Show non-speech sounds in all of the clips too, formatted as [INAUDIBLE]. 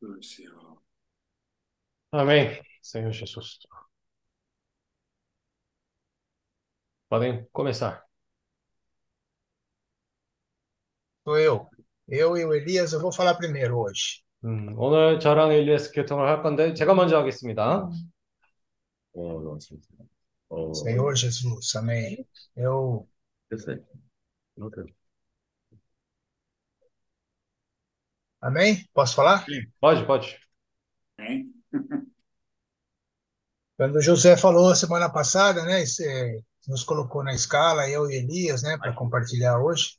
do Senhor. Amém, Senhor Jesus. Podem começar. Sou eu. Eu e o Elias, eu vou falar primeiro hoje. 음, 오늘 저랑 엘리아스 교통을 할 건데 제가 먼저 하겠습니다. Oh, nossa. Oh, Senhor Jesus, amém. Eu, eu sei. amém? Posso falar? Pode, pode. Hein? [LAUGHS] Quando o José falou semana passada, né, cê nos colocou na escala, eu e Elias, né, para compartilhar hoje.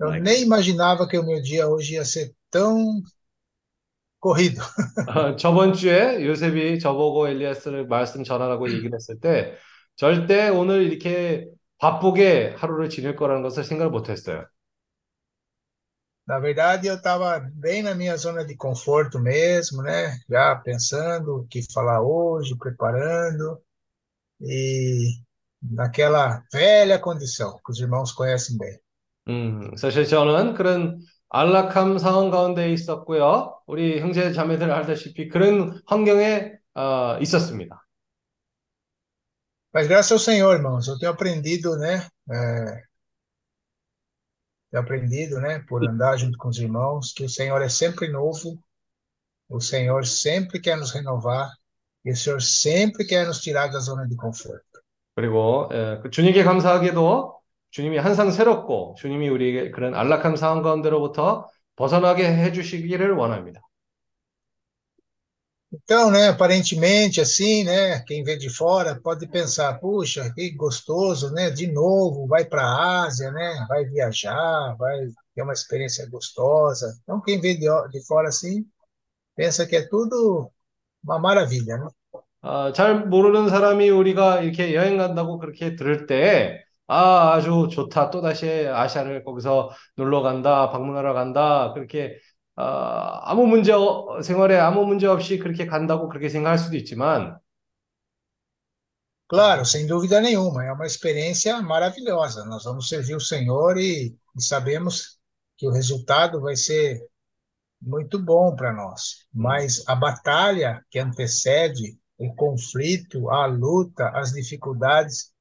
Eu nem imaginava que o meu dia hoje ia ser tão corrido. [LAUGHS] 어, 저번 주에 요셉이 저보고 엘리아스를 말씀 전하라고 [CLEARS THROAT] 얘기를 했을 때 절대 오늘 이렇게 바쁘게 하루를 지낼 거라는 것을 생각을 못 했어요. Na verdade, eu estava bem na minha zona de conforto mesmo, né? Já pensando o que falar hoje, preparando, e naquela velha condição que os irmãos conhecem bem. 음, 사실 저는 그런 안락함 상황 가운데 있었고요. 우리 형제 자매들 알다시피 그런 환경에 어, 있었습니다. Mas graças ao Senhor, irmãos, eu tenho aprendido, né? é, tenho aprendido, né? Por andar junto com os irmãos, que o Senhor é sempre novo, o Senhor sempre quer nos renovar, e o Senhor sempre quer nos tirar da zona de conforto. 그리고 에, 그 주님께 감사하게도 주님이 항상 새롭고 주님이 우리에게 그런 안락한 상황 가운데로부터 벗어나게 해주시기를 원합니다. Então, né, aparentemente, assim, né, quem vê de fora pode pensar, puxa, que gostoso, né, de novo, vai para a Ásia, né, vai viajar, vai ter uma experiência gostosa. Então, quem vê de, de fora assim, pensa que é tudo uma maravilha, né? 아, 잘 모르는 사람이 우리가 이렇게 여행 간다고 그렇게 들을 때, 아, 아주 좋다. 또다시 아시아를 거기서 놀러 간다, 방문하러 간다. 그렇게, 아, 아무 문제, 어- 생활에 아무 문제 없이 그렇게 간다고 그렇게 생각할 수도 있지만, Claro, sem dúvida nenhuma, é uma experiência maravilhosa. Nós vamos servir o Senhor e, e sabemos que o resultado vai ser muito bom para nós. Mas a batalha que antecede o conflito, a luta, as dificuldades,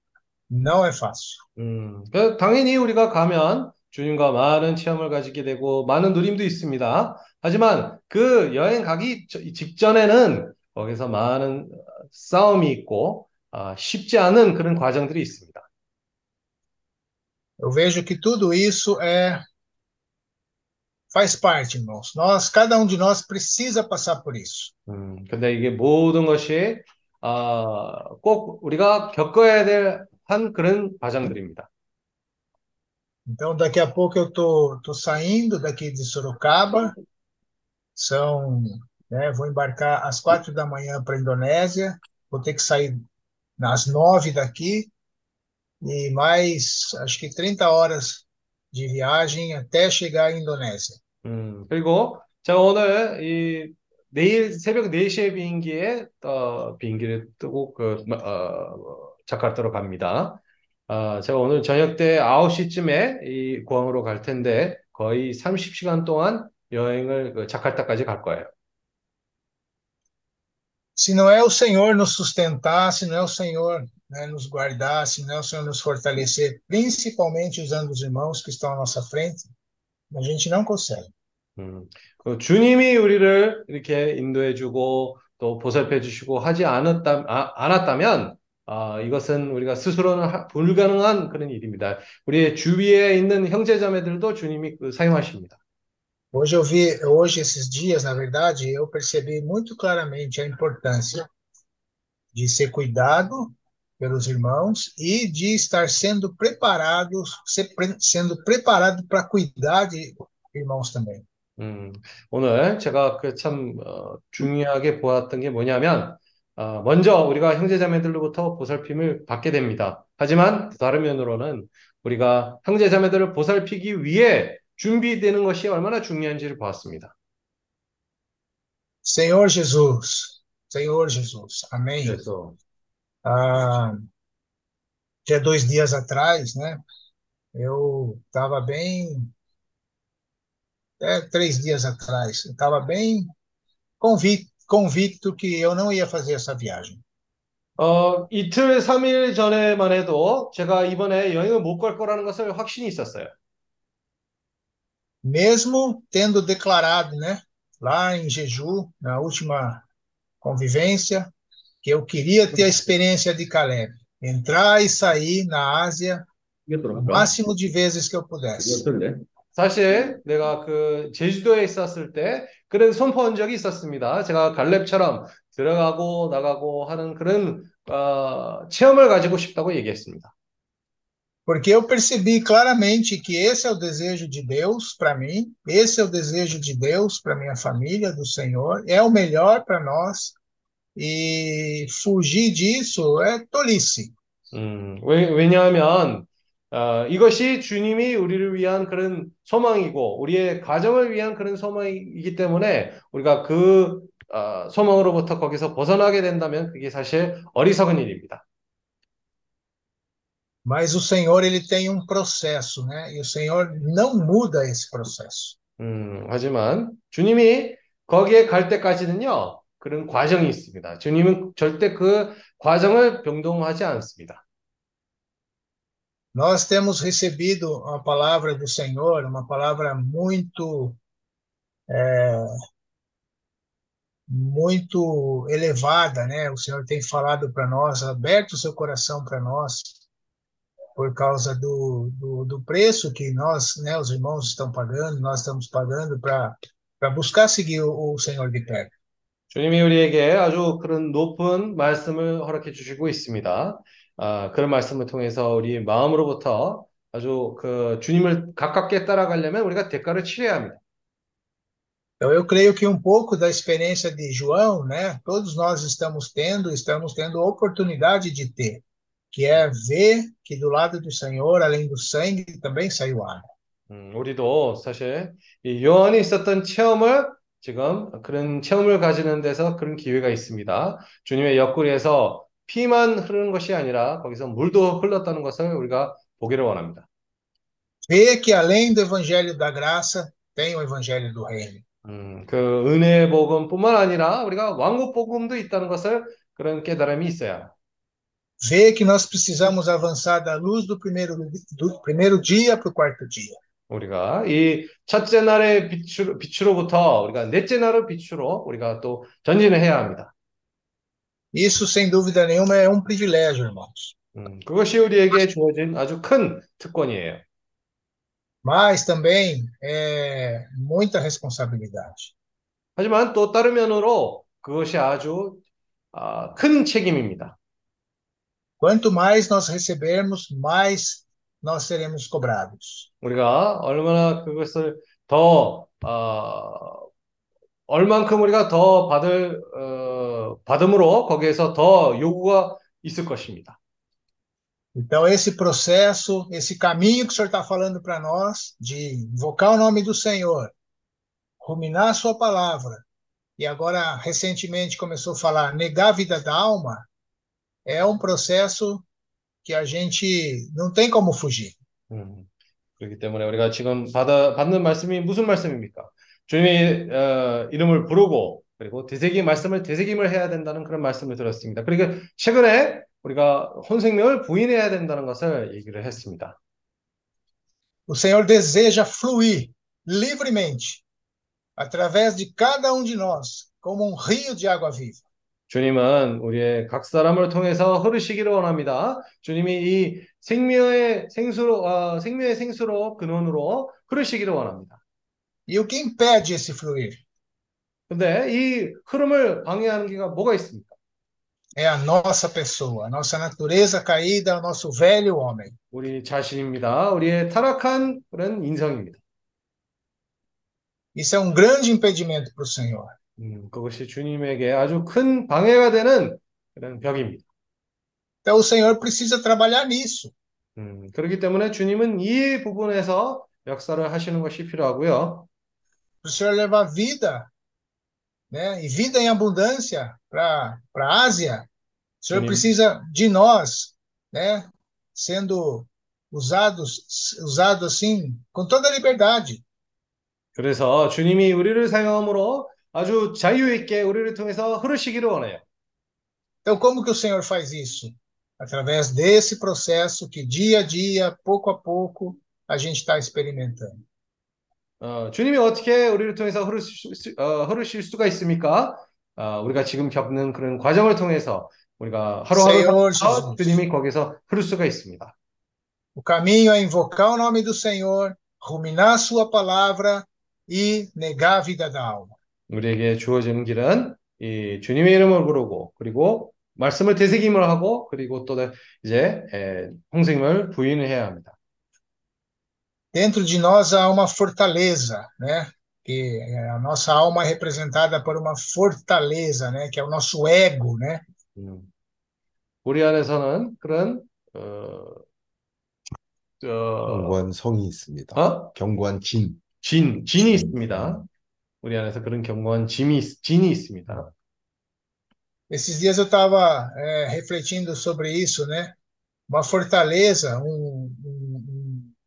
não é fácil. 음, 그 당연히 우리가 가면 주님과 많은 체험을 가지게 되고 많은 누림도 있습니다. 하지만 그 여행 가기 저- 직전에는 거기서 많은 싸움이 있고 아, 쉽지 않은 그런 과정들이 있습니다. Eu vejo que tudo isso é faz parte, irmãos. Nós, cada um de nós precisa passar por isso. 음, 근데 이게 모든 것이 아, 꼭 우리가 겪어야 될 한 그런 과정들입니다. Então, daqui a pouco eu tô, tô saindo daqui de Sorocaba. São, né, vou embarcar às quatro da manhã para a Indonésia. Vou ter que sair às nove daqui e mais, acho que 30 horas de viagem até chegar à Indonésia. 음, 그리고 제가 오늘 이 내일 새벽 4시에 비행기에 어, 비행기를 뜨고 그 어, 자카르타로 갑니다. 아, 제가 오늘 저녁 때 9시쯤에 이 공항으로 갈 텐데 거의 30시간 동안 여행을 그 자카르타까지 갈 거예요. Se não é o Senhor nos sustentar, se não é o Senhor né, nos guardar, se não é o Senhor nos fortalecer, principalmente usando os irmãos que estão à nossa frente, a gente não consegue. 음, 그 주님이 우리를 이렇게 인도해 주고 또 보살펴 주시고 하지 않았다, 아, 않았다면 아, 이것은 우리가 스스로는 하- 불가능한 그런 일입니다. 우리의 주위에 있는 형제자매들도 주님이 그 사용하십니다. Hoje eu vi, hoje esses dias, na verdade, eu percebi muito claramente a importância de ser cuidado pelos irmãos e de estar sendo preparados, ser sendo preparado para cuidar de irmãos também. 음, 오늘 제가 그참 어, 중요하게 보았던 게 뭐냐면 어, 먼저 우리가 형제자매들로부터 보살핌을 받게 됩니다. 하지만 다른 면으로는 우리가 형제자매들을 보살피기 위해 준비되는 것이 얼마나 중요한지를 보았습니다. Senhor Jesus, Senhor Jesus, amém. 그래서 Ah, já dois dias atrás, né? Eu estava bem, é, três dias atrás, eu estava bem convicto, convicto que eu não ia fazer essa viagem. 어, 이틀, 삼일 전에만 해도 제가 이번에 여행을 못 갈 거라는 것을 확신이 있었어요. Mesmo tendo declarado, né, lá em Jeju, na última convivência, que eu queria ter a experiência de Caleb, entrar e sair na Ásia 이게 o 들어갈까? máximo de vezes que eu pudesse. 사실 내가 그 제주도에 있었을 때 그런 선포한 적이 있었습니다. 제가 갈렙처럼 들어가고 나가고 하는 그런 어, 체험을 가지고 싶다고 얘기했습니다. Porque eu percebi claramente que esse é o desejo de Deus para mim, esse é o desejo de Deus para minha família, do Senhor, é o melhor para nós, e fugir disso é tolice. 음, 왜, 왜냐하면 어, 이것이 주님이 우리를 위한 그런 소망이고 우리의 가정을 위한 그런 소망이기 때문에 우리가 그 어, 소망으로부터 거기서 벗어나게 된다면 그게 사실 어리석은 일입니다. Mas o Senhor, ele tem um processo, né? E o Senhor não muda esse processo. 음, 하지만 주님이 거기에 갈 때까지는요, 그런 과정이 있습니다. 주님은 절대 그 과정을 병동하지 않습니다. Nós temos recebido a palavra do Senhor, uma palavra muito, é, muito elevada, né? O Senhor tem falado para nós, aberto o seu coração para nós, por causa do, do, do preço que nós, né, os irmãos estão pagando, nós estamos pagando para para buscar seguir o, o Senhor de perto. 주님이 우리에게 아주 그런 높은 말씀을 허락해 주시고 있습니다. 아, 그런 말씀을 통해서 우리 마음으로부터 아주 그 주님을 가깝게 따라가려면 우리가 대가를 치러야 합니다. Então, eu creio que um pouco da experiência de João, né, todos nós estamos tendo, estamos tendo oportunidade de ter, que é ver que do lado do Senhor, além do sangue, também saiu água. 음, 우리도 사실 이 요한이 있었던 체험을 지금 그런 체험을 가지는 데서 그런 기회가 있습니다. 주님의 옆구리에서 피만 흐르는 것이 아니라 거기서 물도 흘렀다는 것을 우리가 보기를 원합니다. Ver que além do evangelho da graça, tem o evangelho do reino. 음, 그 은혜의 복음뿐만 아니라 우리가 왕국 복음도 있다는 것을 그런 깨달음이 있어야. Ver que nós precisamos avançar da luz do primeiro, do primeiro dia para o quarto dia. 우리가 이 첫째 날의 빛으로, 빛으로부터 우리가 넷째 날의 빛으로 우리가 또 전진을 해야 합니다. Isso, sem dúvida nenhuma, é um privilégio, irmãos. 음, 그것이 우리에게 주어진 아주 큰 특권이에요. Mas também é muita responsabilidade. 하지만 또 다른 면으로 그것이 아주 아, 큰 책임입니다. Quanto mais nós recebermos, mais nós seremos cobrados. 우리가 얼마나 그것을 더 어, 얼만큼 우리가 더 받을 어, 받음으로 거기에서 더 요구가 있을 것입니다. Então, esse processo, esse caminho que o Senhor está falando para nós, de invocar o nome do Senhor, ruminar a Sua palavra, e agora, recentemente, começou a falar negar a vida da alma, é um processo que a gente não tem como fugir. 음, 그렇기 때문에 우리가 지금 받아, 받는 말씀이 무슨 말씀입니까? 주님의 어, 이름을 부르고 그리고 되새기 말씀을 되새김을 해야 된다는 그런 말씀을 들었습니다. 그리고 최근에 우리가 혼생명을 부인해야 된다는 것을 얘기를 했습니다. O Senhor deseja fluir livremente através de cada um de nós, como um rio de água viva. 주님은 우리의 각 사람을 통해서 흐르시기를 원합니다. 주님이 이 생명의 생수로 어, 생명의 생수로 근원으로 흐르시기를 원합니다. E o que impede esse fluir? 근데 이 흐름을 방해하는 게가 뭐가 있습니까? É a nossa pessoa, a nossa natureza caída, o nosso velho homem. 우리 자신입니다. 우리의 타락한 그런 인성입니다. Isso é um grande impedimento para o Senhor. 음, 그것이 주님에게 아주 큰 방해가 되는 그런 벽입니다. Então o Senhor precisa trabalhar nisso. 음, 그렇기 때문에 주님은 이 부분에서 역사를 하시는 것이 필요하고요. Para o Senhor levar vida, né? E vida em abundância para a Ásia. O Senhor Sim. precisa de nós, né? Sendo usados, usado assim, com toda a liberdade. 그래서 주님이 우리를 사용함으로 아주 자유 있게 우리를 통해서 흐르시기를 원해요. Então, como que o Senhor faz isso? Através desse processo que dia a dia, pouco a pouco, a gente está experimentando. 어, 주님이 어떻게 우리를 통해서 흐르실, 수- 어, 흐르실 수가 있습니까? 어, 우리가 지금 겪는 그런 과정을 통해서 우리가 하루하루 Senhor. 주님이 거기서 흐를 수가 있습니다. O caminho é invocar o nome do Senhor, ruminar sua palavra e negar a vida da alma. 우리에게 주어지는 길은 이 주님의 이름을 부르고 그리고 말씀을 되새김을 하고 그리고 또 이제 에, 홍생을 부인을 해야 합니다. Dentro de nós há uma fortaleza, né? Que a nossa alma é representada por uma fortaleza, né? Que é o nosso ego, né? 음. 우리 안에서는 그런 어, 어, 경관 성이 있습니다. 어? 경관 진. 진, 진이 있습니다. 우리 안에서 그런 견고한 짐이, 있- 진이 있습니다. Esses dias eu estava refletindo sobre isso, né? Uma fortaleza, um, um- um-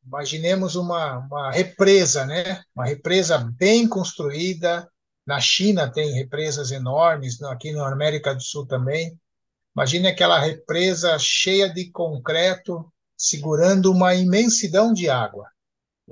imaginemos uma, uma represa, né? Uma represa bem construída. Na China tem represas enormes, no- aqui na América do Sul também. Imagine aquela represa cheia de concreto, segurando uma imensidão de água.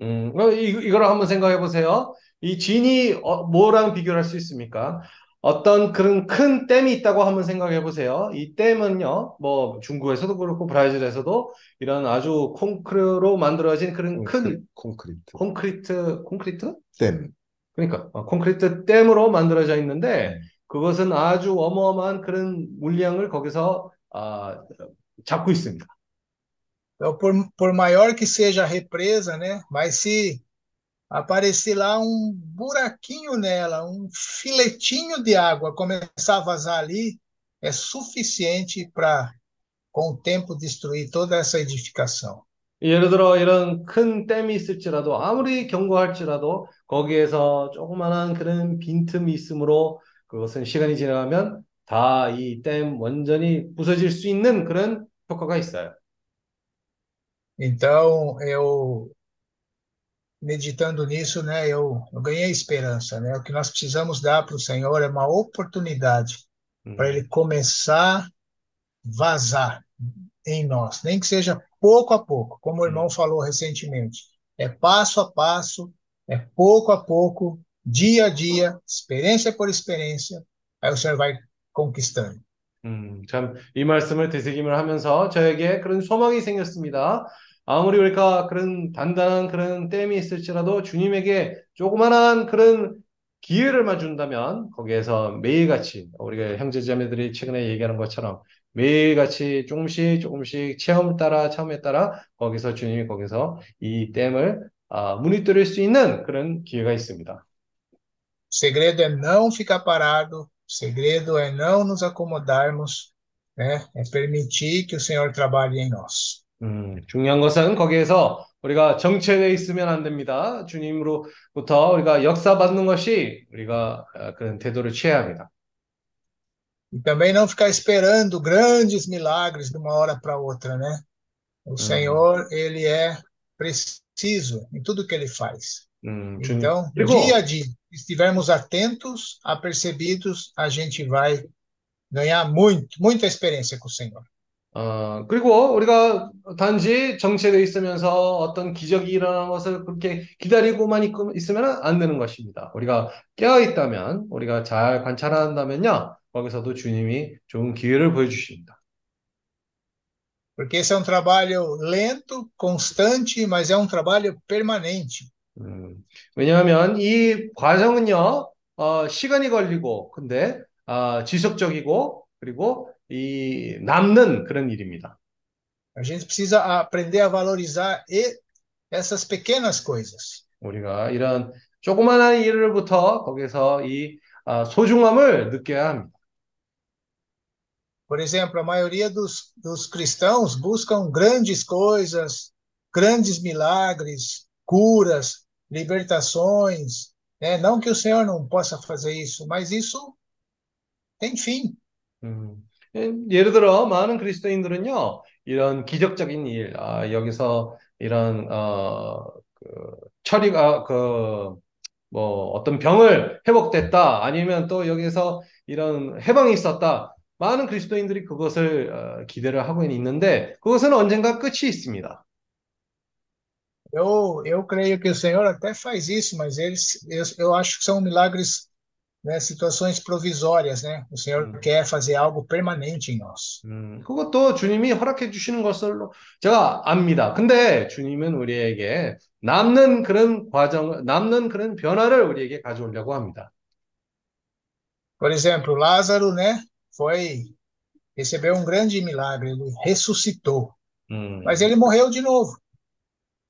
음, 어, 이, 이걸 한번 생각해 보세요. 이 진이 어, 뭐랑 비교할 수 있습니까? 어떤 그런 큰 댐이 있다고 한번 생각해 보세요. 이 댐은요, 뭐 중국에서도 그렇고 브라질에서도 이런 아주 콘크리트로 만들어진 그런 큰 콘크리트. 콘크리트, 콘크리트? 댐. 그러니까 어, 콘크리트 댐으로 만들어져 있는데 음. 그것은 아주 어마어마한 그런 물량을 거기서 아, 잡고 있습니다. Então, por, por maior que seja a represa, né? Mas se aparecer lá um buraquinho nela, um filetinho de água começar a vazar ali, é suficiente para, com o tempo, destruir toda essa edificação. 예를 들어 이런 큰 댐이 있을지라도 아무리 견고할지라도 거기에서 조그마한 그런 빈틈이 있으므로 그것은 시간이 지나가면 다 이 댐 완전히 부서질 수 있는 그런 효과가 있어요. Então, eu meditando nisso, né, eu, eu ganhei esperança, né? O que nós precisamos dar para o Senhor é uma oportunidade 음, para ele começar a vazar em nós, nem que seja pouco a pouco, como o irmão falou recentemente. É passo a passo, é pouco a pouco, dia a dia, experiência por experiência, aí o Senhor vai conquistando. 음, 참, 이 말씀을 되새김을 하면서 저에게 그런 소망이 생겼습니다. 아무리 우리가 그런 단단한 그런 댐이 있을지라도 주님에게 조그만한 그런 기회를 준다면 거기에서 매일같이 우리가 형제자매들이 최근에 얘기하는 것처럼 매일같이 조금씩 조금씩 체험 따라 체험에 따라 거기서 주님이 거기서 이 댐을 아, 무너뜨릴 수 있는 그런 기회가 있습니다. Segredo é não ficar parado, segredo é não nos acomodarmos, né? É permitir que o Senhor trabalhe em nós. 음, 중요한 것은 거기에서 우리가 정체되어 있으면 안 됩니다. 주님으로부터 우리가 역사받는 것이 우리가 아, 그런 태도를 취해야 합니다. E também não ficar esperando grandes milagres de uma hora para outra, né? O Senhor, ele é preciso em tudo que ele faz. 음, 주님. Então, 그리고 dia a dia, se estivermos atentos, apercebidos, a gente vai ganhar muito, muita experiência com o Senhor. 어, 그리고 우리가 단지 정체되어 있으면서 어떤 기적이 일어나는 것을 그렇게 기다리고만 있으면 안 되는 것입니다. 우리가 깨어 있다면, 우리가 잘 관찰한다면요, 거기서도 주님이 좋은 기회를 보여주십니다. Porque esse é um trabalho lento, constante, mas é um trabalho permanente. 음, 왜냐하면 이 과정은요, 어, 시간이 걸리고, 근데, 아, 지속적이고, 그리고 이 남는 그런 일입니다. A gente precisa aprender a valorizar e- essas pequenas coisas. 우리가 이런 조그마한 일을부터 거기서 이 아, 소중함을 느껴야 합니다. Por exemplo, a maioria dos, dos cristãos buscam grandes coisas, grandes milagres, curas, libertações. né? Não que o Senhor não possa fazer isso, mas isso tem fim. 음, 예, 예를 들어 많은 그리스도인들은요, 이런 기적적인 일, 아, 여기서 이런 어, 그 처리가 그 뭐 어떤 병을 회복됐다 아니면 또 여기서 이런 해방이 있었다 많은 그리스도인들이 그것을 어, 기대를 하고 있는데 그것은 언젠가 끝이 있습니다. Eu, eu creio que o Senhor até faz isso, mas eles, eu acho que são milagres, né, situações provisórias, né? O Senhor Hum. quer fazer algo permanente em nós. 음, 그것도 주님이 허락해 주시는 것으로 제가 압니다. 근데 주님은 우리에게 남는 그런 과정, 남는 그런 변화를 우리에게 가져오려고 합니다. Por exemplo, Lázaro, né, foi recebeu um grande milagre, ele ressuscitou, 음, mas ele morreu de novo.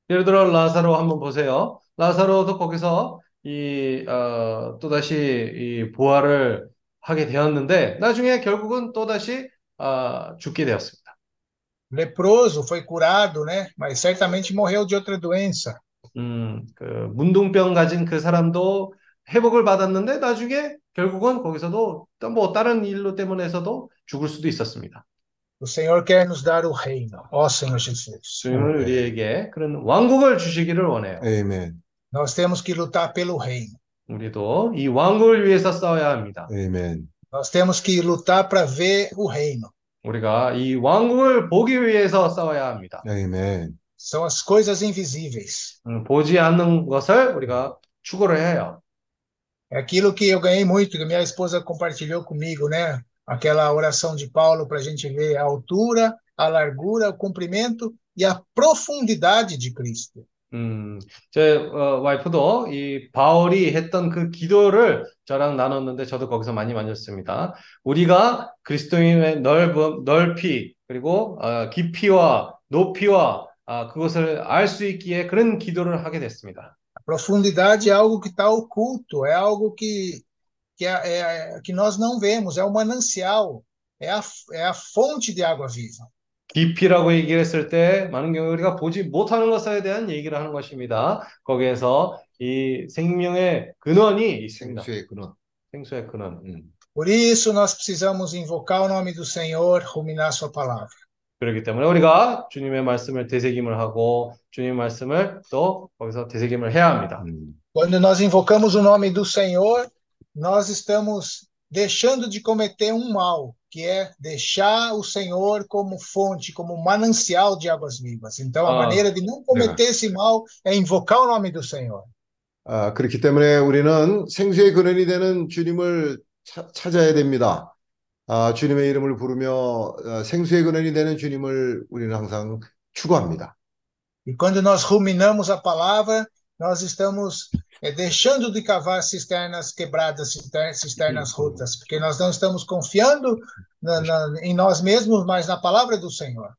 예를 들어 라사로 한번 보세요. 라사로도 거기서 이 어, 또다시 이 부활을 하게 되었는데 나중에 결국은 또다시 아, 죽게 되었습니다. Leproso foi curado, né, mas certamente morreu de outra doença. 음, 그 문둥병 가진 그 사람도 회복을 받았는데 나중에 결국은 거기서도 또뭐 다른 일로 때문에서도 죽을 수도 있었습니다. O Senhor quer nos dar o reino, ó Senhor Jesus. 주님은 우리에게 그런 왕국을 주시기를 원해요. 아멘. Nós temos que lutar pelo reino. 우리도 이 왕국을 위해서 싸워야 합니다. 아멘. Nós temos que lutar para ver o reino. 우리가 이 왕국을 보기 위해서 싸워야 합니다. 아멘. São as coisas invisíveis. 음, 보지 않는 것을 우리가 추구를 해요. É aquilo que eu ganhei muito, que minha esposa compartilhou comigo, né? Aquela oração de Paulo para a gente ver a altura, a largura, o comprimento e a profundidade de Cristo. 음, 제 어, 와이프도 이 바울이 했던 그 기도를 저랑 나눴는데 저도 거기서 많이 만졌습니다. 우리가 그리스도인의 넓음, 넓이 그리고 어, 깊이와 높이와 아, 그것을 알 수 있기에 그런 기도를 하게 됐습니다. Profundidade é algo que está oculto, é algo que, que, é, é- que nós não vemos, é o manancial, é a, é a fonte de água viva. 깊이라고 얘기를 했을 때 많은 경우 우리가 보지 못하는 것에 대한 얘기를 하는 것입니다. 거기에서 이 생명의 근원이 있습니다. 생수의 근원. 생수의 근원. 음. Por isso, nós precisamos invocar o nome do Senhor, ruminar Sua palavra. 그렇기 때문에 우리가 주님의 말씀을 되새김을 하고 주님의 말씀을 또 거기서 되새김을 해야 합니다. 음. Quando nós invocamos o nome do Senhor, nós estamos deixando de cometer um mal, que é deixar o Senhor como fonte, como manancial de águas vivas. Então, a Ah, maneira de não cometer esse mal é invocar o nome do Senhor. 아, 그렇기 때문에 우리는 생수의 근원이 되는 주님을 차- 찾아야 됩니다. 아, 주님의 이름을 부르며 어, 생수의 근원이 되는 주님을 우리는 항상 추구합니다. E quando nós ruminamos a palavra, nós estamos eh, deixando de cavar cisternas quebradas, cister- cisternas rotas, porque nós não estamos confiando na- na- em nós mesmos, mas na palavra do Senhor.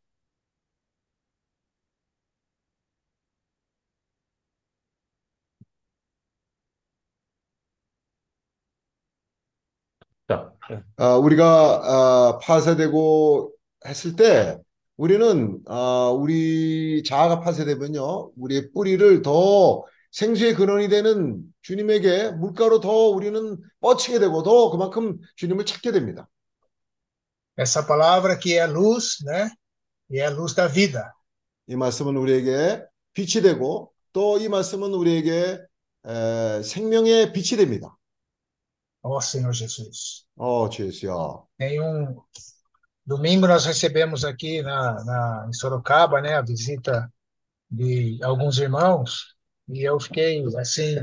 자, 아, 우리가 아, 파쇄되고 했을 때 우리는 아, 우리 자아가 파쇄되면요, 우리의 뿌리를 더 생수의 근원이 되는 주님에게 물가로 더 우리는 뻗치게 되고 더 그만큼 주님을 찾게 됩니다. Essa palavra que é luz, né? E é a luz da vida. 이 말씀은 우리에게 빛이 되고 또 이 말씀은 우리에게 에, 생명의 빛이 됩니다. Ó Senhor Jesus. 어, 주 예수야. Tem um domingo nós recebemos aqui na, na em Sorocaba, né, a visita de alguns irmãos e eu fiquei assim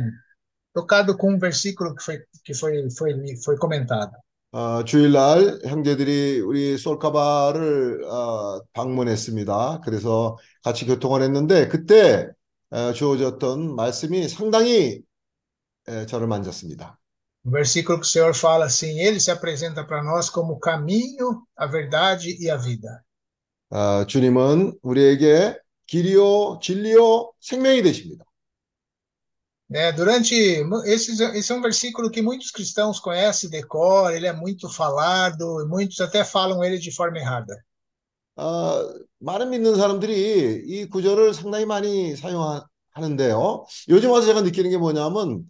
tocado com um versículo que foi que foi foi foi comentado. 어, 주일날 형제들이 우리 솔카바를 어, 방문했습니다. 그래서 같이 교통을 했는데 그때 어, 주어졌던 말씀이 상당히 에, 저를 만졌습니다. O versículo que o Senhor fala assim, ele se apresenta para nós como o caminho, a verdade e a vida. 어, 주님은 우리에게 길이요, 진리요, 생명이 되십니다. né? Durante mu- esse, esse é um versículo que muitos cristãos conhecem, decoram, ele é muito falado, e muitos até falam ele de forma errada. 어, 많은 믿는 사람들이 이 구절을 상당히 많이 사용하는데요. 요즘 와서 제가 느끼는 게 뭐냐면,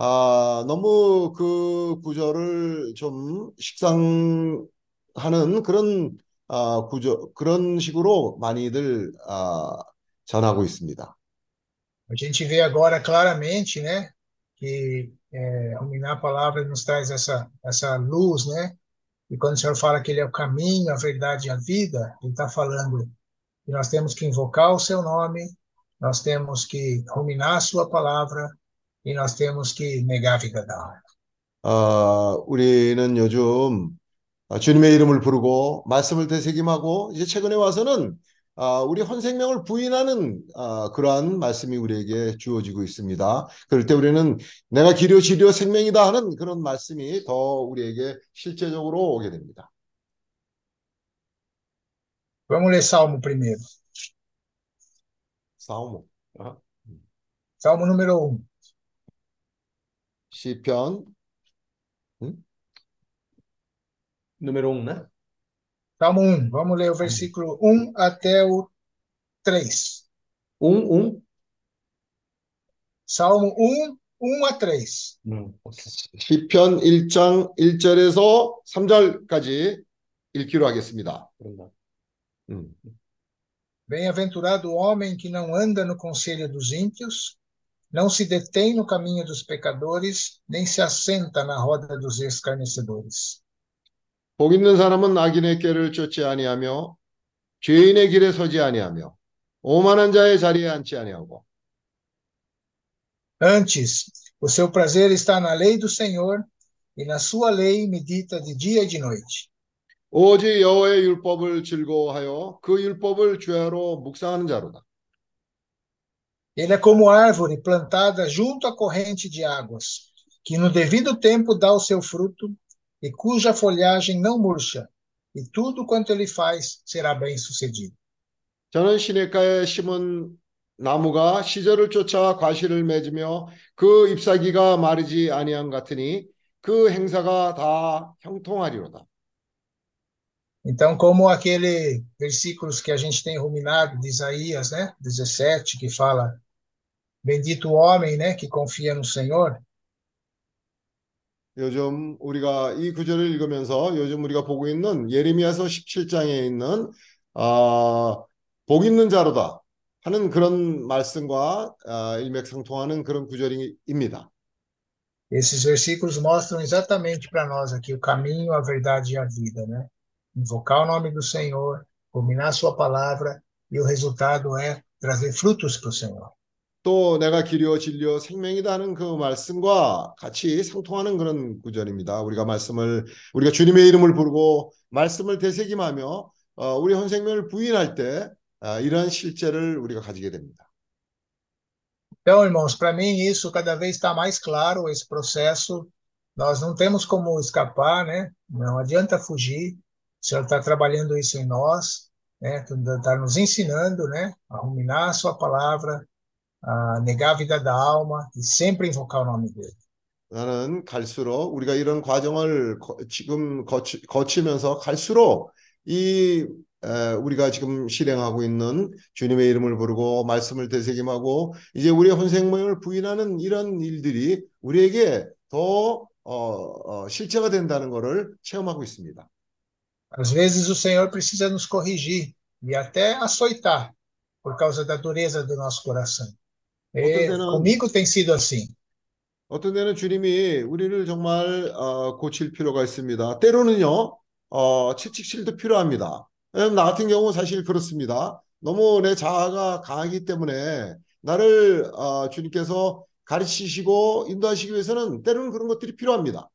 아, 너무 그 구절을 좀 식상하는 그런 아, 구절, 그런 식으로 많이들 아, 전하고 있습니다. A gente vê agora claramente, né, que é, ruminar a palavra nos traz essa, essa luz, né? E quando o Senhor fala que Ele é o caminho, a verdade e a vida, Ele está falando que nós temos que invocar o Seu nome, nós temos que ruminar a Sua palavra e nós temos que negar a vida da alma. 아, 우리는 요즘 아, 주님의 이름을 부르고 말씀을 되새김하고 이제 최근에 와서는 아, 우리 헌생명을 부인하는 아, 그러한 말씀이 우리에게 주어지고 있습니다. 그럴 때 우리는 내가 기료 지료 생명이다 하는 그런 말씀이 더 우리에게 실제적으로 오게 됩니다. Vamos ler Salmo primeiro. 사우모, 아, Salmo número 1. 시편 número 1, né? Salmo 1. Vamos ler o versículo 1 até o 3. 1, 1. Salmo 1, 1 a 3. 음. 시편 1장 1절에서 3절까지 읽기로 하겠습니다. 그런가? 음. Bem-aventurado o homem que não anda no conselho dos ímpios, não se detém no caminho dos pecadores, nem se assenta na roda dos escarnecedores. 복 있는 사람은 악인의 길을 쫓지 아니하며 죄인의 길에 서지 아니하며 오만한 자의 자리에 앉지 아니하고 Antes, o seu prazer está na lei do Senhor, e na sua lei medita de dia e de noite. 오직 여호와의 율법을 즐거워하여 그 율법을 주야로 묵상하는 자로다. Ele é como árvore plantada junto à corrente de águas, que no devido tempo dá o seu fruto e cuja folhagem não murcha, e tudo quanto ele faz será bem sucedido. 저는 시냇가에 심은 나무가 시절을 쫓아 과실을 맺으며 그 잎사귀가 마르지 아니함 같으니 그 행사가 다 형통하리로다. Então, como aquele versículos que a gente tem ruminado de Isaías, né, 17, que fala: Bendito o homem, né, que confia no Senhor. 요즘 우리가 이 구절을 읽으면서 요즘 우리가 보고 있는 예레미야서 17장에 있는 아, 복 있는 자로다 하는 그런 말씀과 아, 일맥상통하는 그런 구절입니다. Esses versículos mostram exatamente para nós aqui o caminho, a verdade e a vida, né? Invocar o nome do Senhor, ruminar a sua palavra, e o resultado é trazer frutos para o Senhor. 또 내가 길이요 진리요 생명이다 하는 그 말씀과 같이 상통하는 그런 구절입니다. 우리가 말씀을 우리가 주님의 이름을 부르고 말씀을 되새김하며 어, 우리 헌생명을 부인할 때 아, 이러한 실제를 우리가 가지게 됩니다. Então, irmãos, para mim isso cada vez está mais claro, esse processo. Nós não temos como escapar, né? Não adianta fugir. O Senhor está trabalhando isso em nós, né? Está nos ensinando, né? A ruminar a sua palavra, a negar a vida da alma e sempre invocar o nome dele. 나는 갈수록 우리가 이런 과정을 거- 지금 거치, 거치면서 갈수록 이 에, 우리가 지금 실행하고 있는 주님의 이름을 부르고 말씀을 되새김하고 이제 우리의 혼생명을 부인하는 이런 일들이 우리에게 더 어, 어, 실체가 된다는 것을 체험하고 있습니다. Às vezes o Senhor precisa nos corrigir e até açoitar por causa da dureza do nosso coração. E não. comigo tem sido assim. 어떤 때는 주님이 우리를 정말 어, 고칠 필요가 있습니다. 때로는요, 어, 채찍질도 필요합니다. 나 같은 경우 사실 그렇습니다. 너무 내 자아가 강하기 때문에 나를 어, 주님께서 가르치시고 인도하시기 위해서는 때로는 그런 것들이 필요합니다.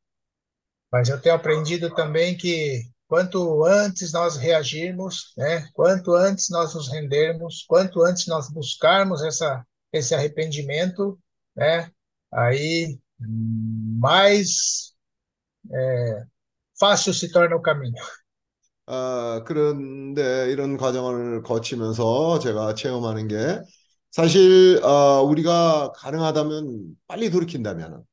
Mas eu tenho aprendido também que quanto antes nós reagirmos, né, quanto antes nós nos rendermos, quanto antes nós buscarmos essa, esse arrependimento, né, aí hum, mais é, fácil se torna o caminho. [LAUGHS] 어, 그런데 이런 과정을 거치면서 제가 체험하는 게 사실 어, 우리가 가능하다면 빨리 돌이킨다면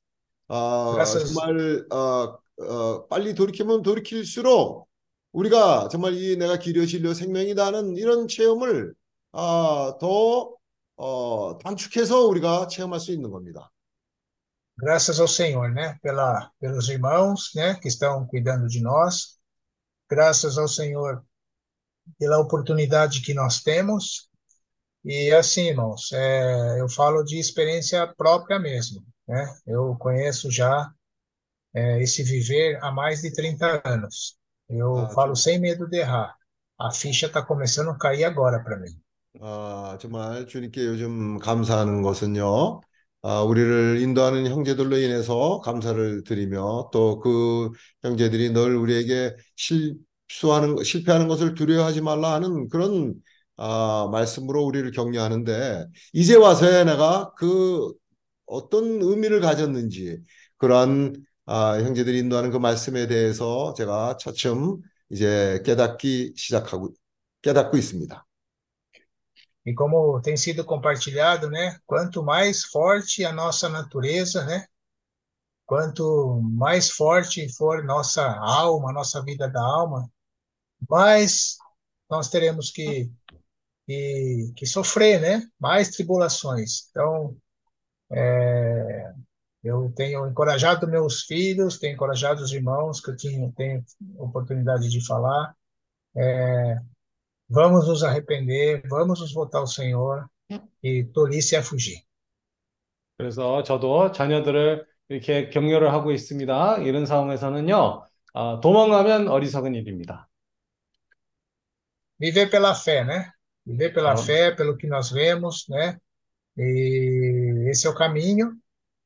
어, Graças- 정말 어, 어, 빨리 돌이키면 돌이킬수록 우리가 정말 이 내가 길이요 진리요 생명이다 하는 이런 체험을 어, 더 어, 단축해서 우리가 체험할 수 있는 겁니다. Graças ao Senhor, né, pela, pelos irmãos, né, que estão cuidando de nós. Graças ao Senhor pela oportunidade que nós temos. E assim, irmãos, é, eu falo de experiência própria mesmo. né? Eu conheço já é, esse viver há mais de 30 anos. Eu 아, falo 좀, sem medo de errar. A ficha está começando a cair agora para mim. 아, 정말 주님께 요즘 감사하는 것은요, 아, 우리를 인도하는 형제들로 인해서 감사를 드리며 또 그 형제들이 늘 우리에게 실수하는, 것, 실패하는 것을 두려워하지 말라 하는 그런 아, 말씀으로 우리를 격려하는데 이제 와서야 내가 그 어떤 의미를 가졌는지 그러한 아, 형제들이 인도하는 그 말씀에 대해서 제가 차츰 이제 깨닫기 시작하고 깨닫고 있습니다. E como tem sido compartilhado, né? Quanto mais forte a nossa natureza, né? Quanto mais forte for nossa alma, nossa vida da alma, mais nós teremos que, que, que sofrer, né? Mais tribulações. Então, é, eu tenho encorajado meus filhos, tenho encorajado os irmãos que eu tinha, tenho oportunidade de falar. É, vamos nos arrepender, vamos nos voltar ao Senhor e tolice é fugir. 그래서 저도 자녀들을 이렇게 격려를 하고 있습니다. 이런 상황에서는요, 아, 도망가면 어리석은 일입니다. Viver pela fé, né? Viver pela 어, fé, pelo que nós vemos, né? E esse é o caminho.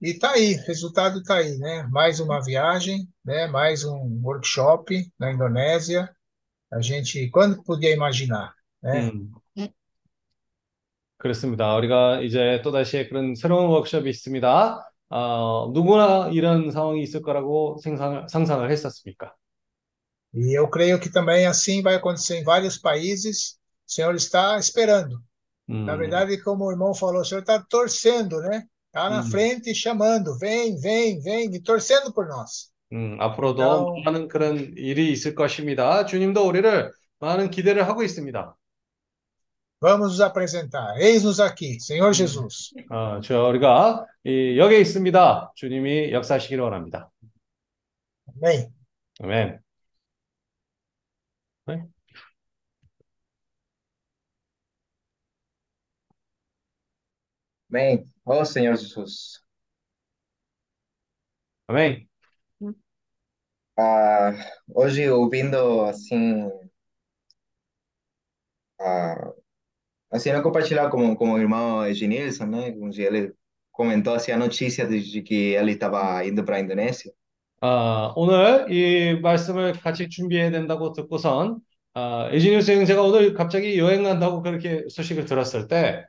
E tá aí, resultado tá aí, né? Mais uma viagem, né? Mais um workshop na Indonésia. A gente, quando podia imaginar, né? 음, 그렇습니다. 우리가 이제 또다시 그런 새로운 워크숍이 있습니다. 아, 누구나 이런 상황이 있을 거라고 생상을, 상상을 했었습니까? E eu creio que também assim vai acontecer em vários países. O Senhor está esperando. Na 음, verdade, como o irmão falou, o Senhor está torcendo, né? Está na 음, frente chamando, vem, vem, vem, e torcendo por nós. 음, 앞으로도 Então, 많은 그런 일이 있을 것입니다. 주님도 우리를 많은 기대를 하고 있습니다. vamos nos apresentar. Eis-nos aqui, Senhor 음, Jesus. 어, 저 우리가 이, 여기에 있습니다. 주님이 역사하시기를 원합니다. Amém. 아멘. 네? Bem, ó Senhor Jesus, 아멘. ah, hoje ouvindo assim, ah, assim não compartilhar com, com o irmão Ednilson, né, onde ele comentou assim a notícia de, de que ele estava indo para a Indonésia. 아, 오늘 이 말씀을 같이 준비해야 된다고 듣고선 아, 에지니우스 형제가 오늘 갑자기 여행 간다고 그렇게 소식을 들었을 때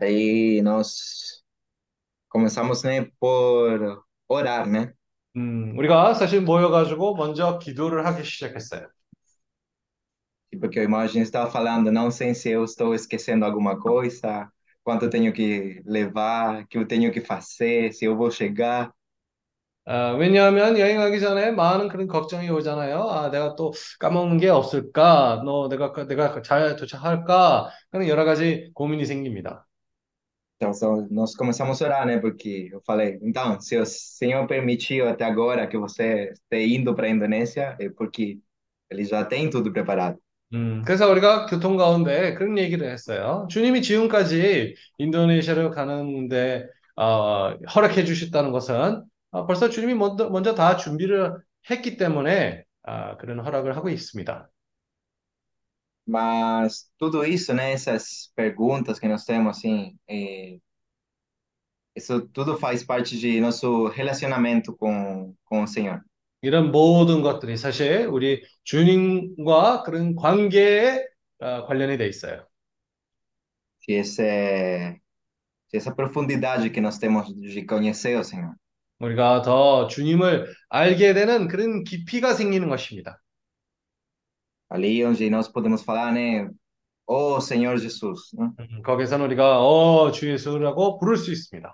Aí nós começamos, né, por orar, né, 음, 우리가 사실 모여가지고 먼저 기도를 하기 시작했어요. porque o irmão Ednilson estava falando, não sei se eu estou esquecendo alguma coisa, quanto eu tenho que levar, que eu tenho que fazer, se eu vou chegar. 아, 왜냐하면 여행하기 전에 많은 그런 걱정이 오잖아요. 아, 내가 또 까먹는 게 없을까? 너 내가 내가 잘 도착할까? 그런 여러 가지 고민이 생깁니다. Então, só- nós começamos a orar, né? Porque eu falei, então, se o Senhor permitiu até agora que você esteja indo para a Indonésia, é porque Ele já tem tudo preparado. 음, 그래서 우리가 교통 가운데 그런 얘기를 했어요. 주님이 지금까지 인도네시아를 가는데 어, 허락해 주셨다는 것은 어, 벌써 주님이 먼저, 먼저 다 준비를 했기 때문에 아, 그런 허락을 하고 있습니다. Mas tudo isso, né? Essas perguntas que nós temos, assim, é, isso tudo faz parte de nosso relacionamento com, com o Senhor. 이런 모든 것들이 사실 우리 주님과 그런 관계에 어, 관련이 돼 있어요. Que esse, que essa profundidade que nós temos de conhecer o Senhor. 우리가 더 주님을 알게 되는 그런 깊이가 생기는 것입니다. Ali onde nós podemos falar, né? Oh, Senhor Jesus, né? 음, 거기서는 우리가 어, 주 예수라고 부를 수 있습니다.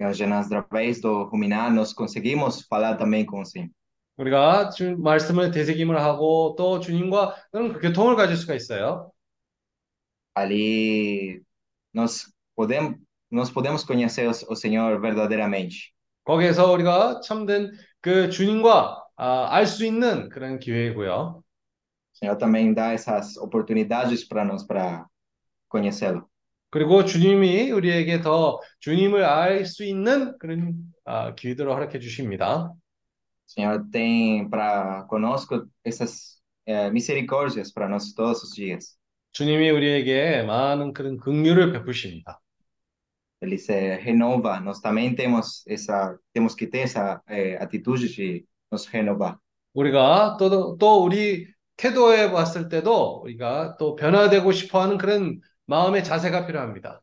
E hoje, nós, através do ruminar, nós conseguimos falar também com o Senhor. 우리가 주 말씀을 되새김을 하고 또 주님과 그런 그 교통을 가질 수가 있어요. Ali nós podemos, nós podemos conhecer o, o Senhor verdadeiramente. 거기에서 우리가 참된 그 주님과 아, 알수 있는 그런 기회이고요. O Senhor também dá essas oportunidades para nós para conhecê-lo. 그리고 주님이 우리에게 더 주님을 알 수 있는 그런 아, 기회들을 허락해 주십니다. O Senhor tem para conosco essas eh, misericórdias para nós todos os dias. 주님이 우리에게 많은 그런 긍휼을 베푸십니다. Ele se renova. Nós também temos essa, temos que ter essa eh, atitude de nos renovar. 우리가 또, 또 우리 태도에 봤을 때도 우리가 또 변화되고 싶어 하는 그런 마음의 자세가 필요합니다.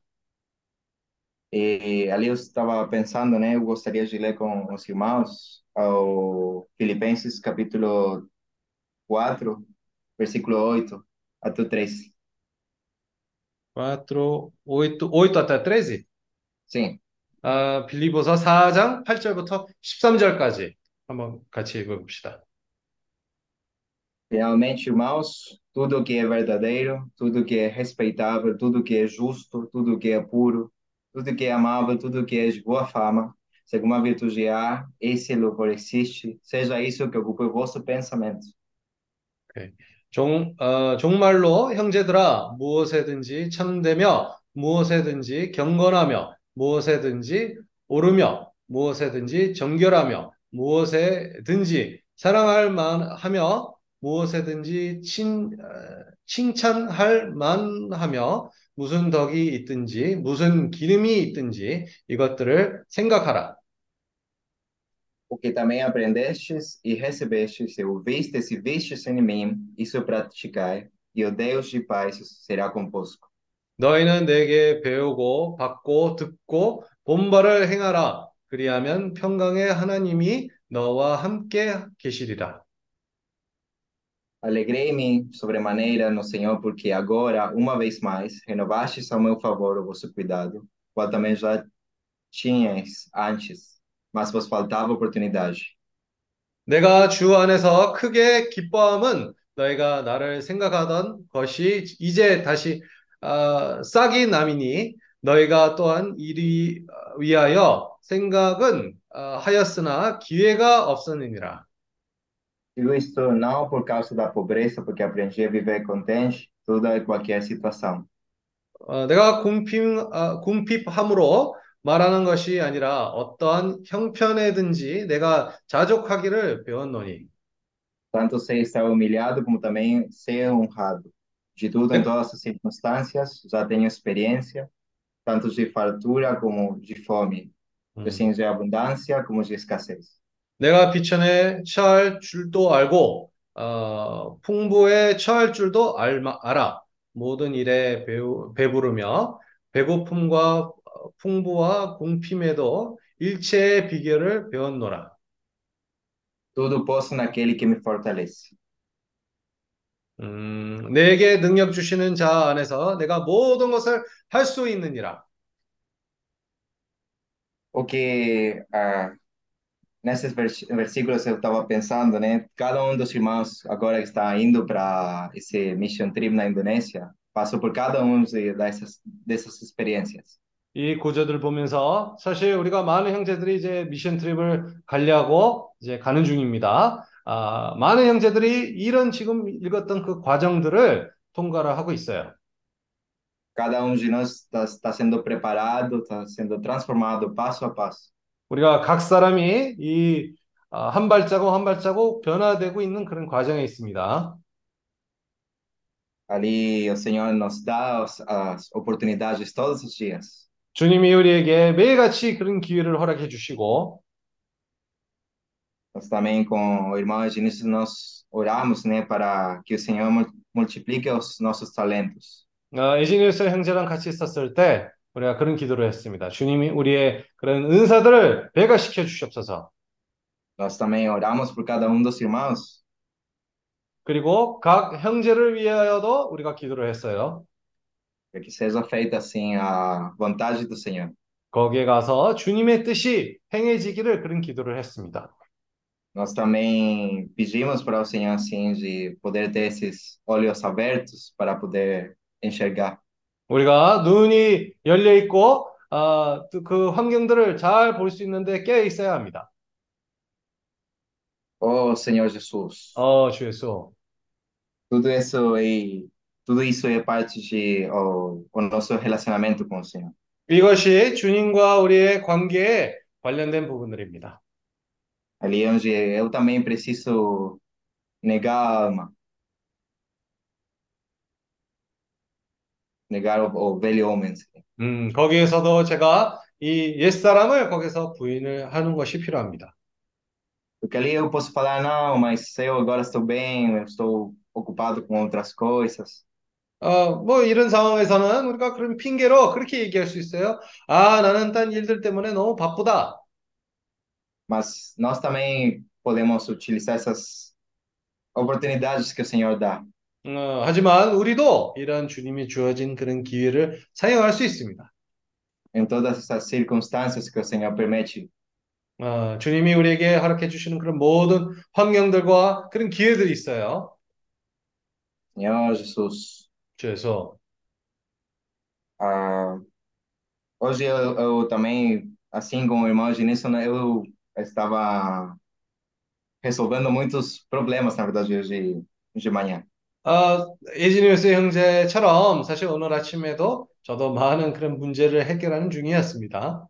E ali eu estava pensando, né? Eu gostaria de ler com os irmãos ao Filipenses capítulo 4, versículo 8 até o 3. 4, 8, 8 até 13. Sim. 아, 빌리보서 4장 8절부터 13절까지 한번 같이 읽어 봅시다. Realmente, irmãos, tudo que é verdadeiro, tudo que é respeitável, tudo que é justo, tudo que é puro, tudo que é amável, tudo que é de boa fama, se alguma virtude há, esse louvor existe, seja isso que ocupe o vosso pensamento. 종, 어, 종말로 형제들아 무엇에든지 참되며 무엇에든지 경건하며 무엇에든지 오르며 무엇에든지 정결하며 무엇에든지 사랑할 만하며 무엇에든지 칭, 어, 칭찬할 만하며 무슨 덕이 있든지 무슨 기름이 있든지 이것들을 생각하라. O que também aprendestes e recebestes e ouvistes e vistes em mim, isso praticai, e o Deus de paz será convosco. 너희는 내게 배우고 받고 듣고 본바를 행하라. 그리하면 평강의 하나님이 너와 함께 계시리라. Alegrei-me sobremaneira no Senhor, porque agora, uma vez mais, renovastes ao meu favor o vosso cuidado, qual também já tinhais antes, mas vos faltava oportunidade. 내가 주 안에서 크게 기뻐함은 너희가 나를 생각하던 것이 이제 다시 아, 싹이 남이니 너희가 또한 이리 위하여 생각은 아, 하였으나 기회가 없었느니라. Digo isto não por causa da pobreza, porque aprendi a viver contente toda e qualquer situação. 어, 내가 궁핍, 아, 궁핍함으로 말하는 것이 아니라 어떠한 형편에든지 내가 자족하기를 배웠노니. Tanto sei estar humilhado como também ser honrado. De tudo, em todas as circunstâncias, já tenho experiência, tanto de fartura como de fome, assim de abundância como de escassez. 내가 비천에 처할 줄도 알고 어, 풍부에 처할 줄도 알, 알아. 모든 일에 배우, 배부르며 배고픔과 풍부와 궁핍에도 일체의 비결을 배웠노라. Tudo posso naquele que me fortalece. 음, 내게 능력 주시는 자 안에서 내가 모든 것을 할 수 있느니라. O que ah, nesses vers versículos eu estava pensando, né? Cada um dos irmãos agora que está indo para esse mission trip na Indonésia passou por cada um de- dessas dessas experiências. 이 구절들 보면서 사실 우리가 많은 형제들이 이제 미션 트립을 가려고 이제 가는 중입니다. 아, 많은 형제들이 이런 지금 읽었던 그 과정들을 통과를 하고 있어요. Cada um de nós está, está sendo preparado, está sendo transformado passo a passo. 우리가 각 사람이 이 아, 한 발자국 한 발자국 변화되고 있는 그런 과정에 있습니다. Ali o Senhor nos dá as, oportunidades todos os dias. 주님이 우리에게 매일같이 그런 기회를 허락해 주시고 Nós também com o irmão Eginício nós oramos, né, para que o Senhor mul- multiplique os nossos talentos. 어, 에지니우스 형제랑 같이 있었을 때 우리가 그런 기도를 했습니다. 주님이 우리의 그런 은사들을 배가시켜 주시옵소서. Nós também oramos por cada um dos irmãos, 그리고 각 형제를 위하여도 우리가 기도를 했어요. que seja feita assim a vontade do Senhor. 거기에 가서 주님의 뜻이 행해지기를 그런 기도를 했습니다. Nós também pedimos para o Senhor assim de poder ter esses olhos abertos para poder enxergar. 우리가 눈이 열려 있고 아, 또그 환경들을 잘 볼 수 있는데 깨어 있어야 합니다. Oh, Senhor Jesus, 어, 주 예수. tudo isso é tudo isso é parte de o, o nosso relacionamento com o Senhor. 이것이 주님과 우리의 관계에 관련된 부분들입니다. Ali onde eu também preciso negar a alma, negar o, o velho homem. 음, 거기에서도 제가 이 옛사람을 거기서 부인을 하는 것이 필요합니다. Porque ali eu posso falar, não, mas eu agora estou bem, eu estou ocupado com outras coisas. 어, 뭐 이런 상황에서는 우리가 그런 핑계로 그렇게 얘기할 수 있어요. 아, 나는 딴 일들 때문에 너무 바쁘다. Mas nós também podemos utilizar essas oportunidades que o Senhor dá. 어, 하지만 우리도 이런 주님이 주어진 그런 기회를 사용할 수 있습니다. em todas essas circunstâncias que o Senhor permite. 어, 주님이 우리에게 허락해 주시는 그런 모든 환경들과 그런 기회들이 있어요. Senhor Jesus, 그래서 ah, hoje eu, eu também, assim como o irmão né, eu estava resolvendo muitos problemas, na verdade, hoje de manhã. 어, 에지니우스 형제처럼 사실 오늘 아침에도 저도 많은 그런 문제를 해결하는 중이었습니다.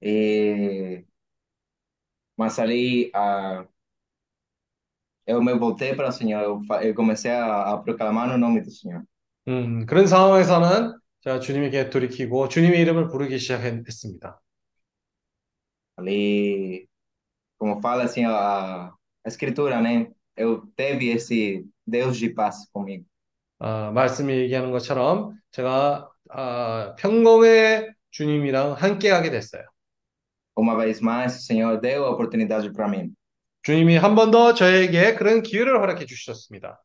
E, mas ali, ah, eu me voltei para o Senhor, eu, fa- eu comecei a, a proclamar o nome do Senhor. 음, 그런 상황에서는 제가 주님에게 돌이키고 주님의 이름을 부르기 시작했습니다. Ali, como fala assim a, a Escritura, né? Eu teve esse Deus de paz comigo. 아, 말씀이 얘기하는 것처럼 제가 아, 평공의 주님이랑 함께 하게 됐어요. Uma vez mais, o Senhor deu a oportunidade para mim. 주님이 한 번 더 저에게 그런 기회를 허락해 주셨습니다.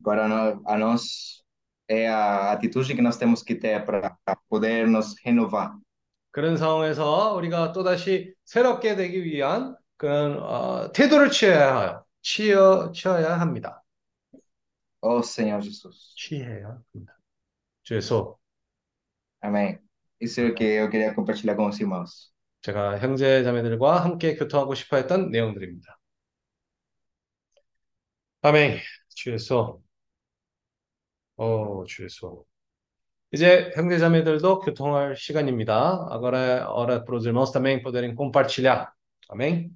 Agora, nó- a nós é a atitude que nós temos que ter para poder nos renovar. 그런 상황에서 우리가 또다시 새롭게 되기 위한 그런 어, 태도를 취해야 해요. 취어, 취해야 합니다. Oh, Senhor Jesus. 취해야 합니다. 그래서 Amém. Isso é o que eu queria compartilhar com os irmãos. 제가 형제 자매들과 함께 교통하고 싶어 했던 내용들입니다. 아멘. 주에서 어, 주에서 이제 형제 자매들도 교통할 시간입니다. Agora hora para os irmãos também poderem compartilhar. Amém?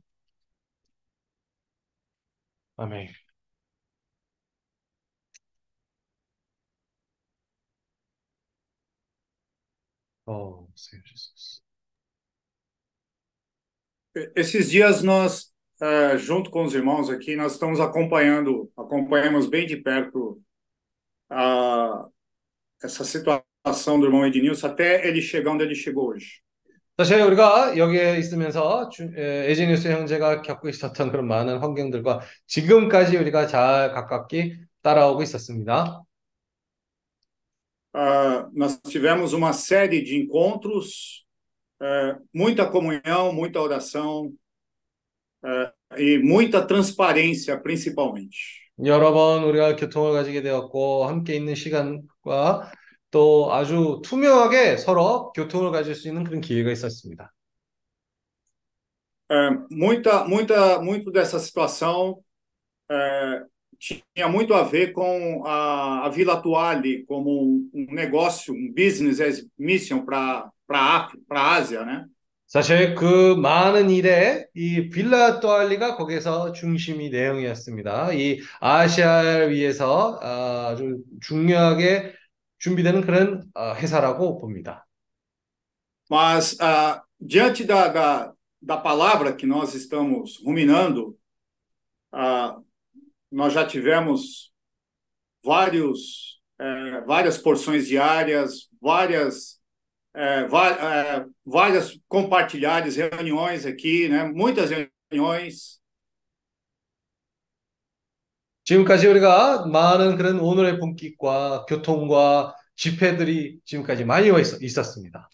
Amém. Oh, Senhor Jesus. Esses dias nós, eh, junto com os irmãos aqui, nós estamos acompanhando, acompanhamos bem de perto a, essa situação do irmão Ednilson até ele chegar onde ele chegou hoje. 사실 우리가 여기에 있으면서 주, 에, 에지니우스 형제가 겪고 있었던 그런 많은 환경들과 지금까지 우리가 잘 가깝게 따라오고 있었습니다. Ah, nós tivemos uma série de encontros, eh, muita comunhão, muita oração eh, e muita transparência, principalmente. 여러 번 우리가 교통을 가지게 되었고 함께 있는 시간과 또 아주 투명하게 서로 교통을 가질 수 있는 그런 기회가 있었습니다. É, muita, muita, muito dessa situação é, tinha muito a ver com a, a Vila Atuale como um, um negócio, um business as mission para para a Ásia, né? 사실 그 많은 일에 이 빌라 또알리가 거기서 중심이 내용이었습니다. 이 아시아를 위해서 아주 중요하게 준비되는 그런 어, 회사라고 봅니다. Mas ah, diante da, da, da palavra que nós estamos ruminando, ah, nós já tivemos vários, eh, várias porções diárias, várias, eh, va- eh, várias compartilhadas, reuniões aqui, né? Muitas reuniões. 지금까지 우리가 많은 그런 오늘의 분깃과 교통과 집회들이 지금까지 많이 있- 있었습니다.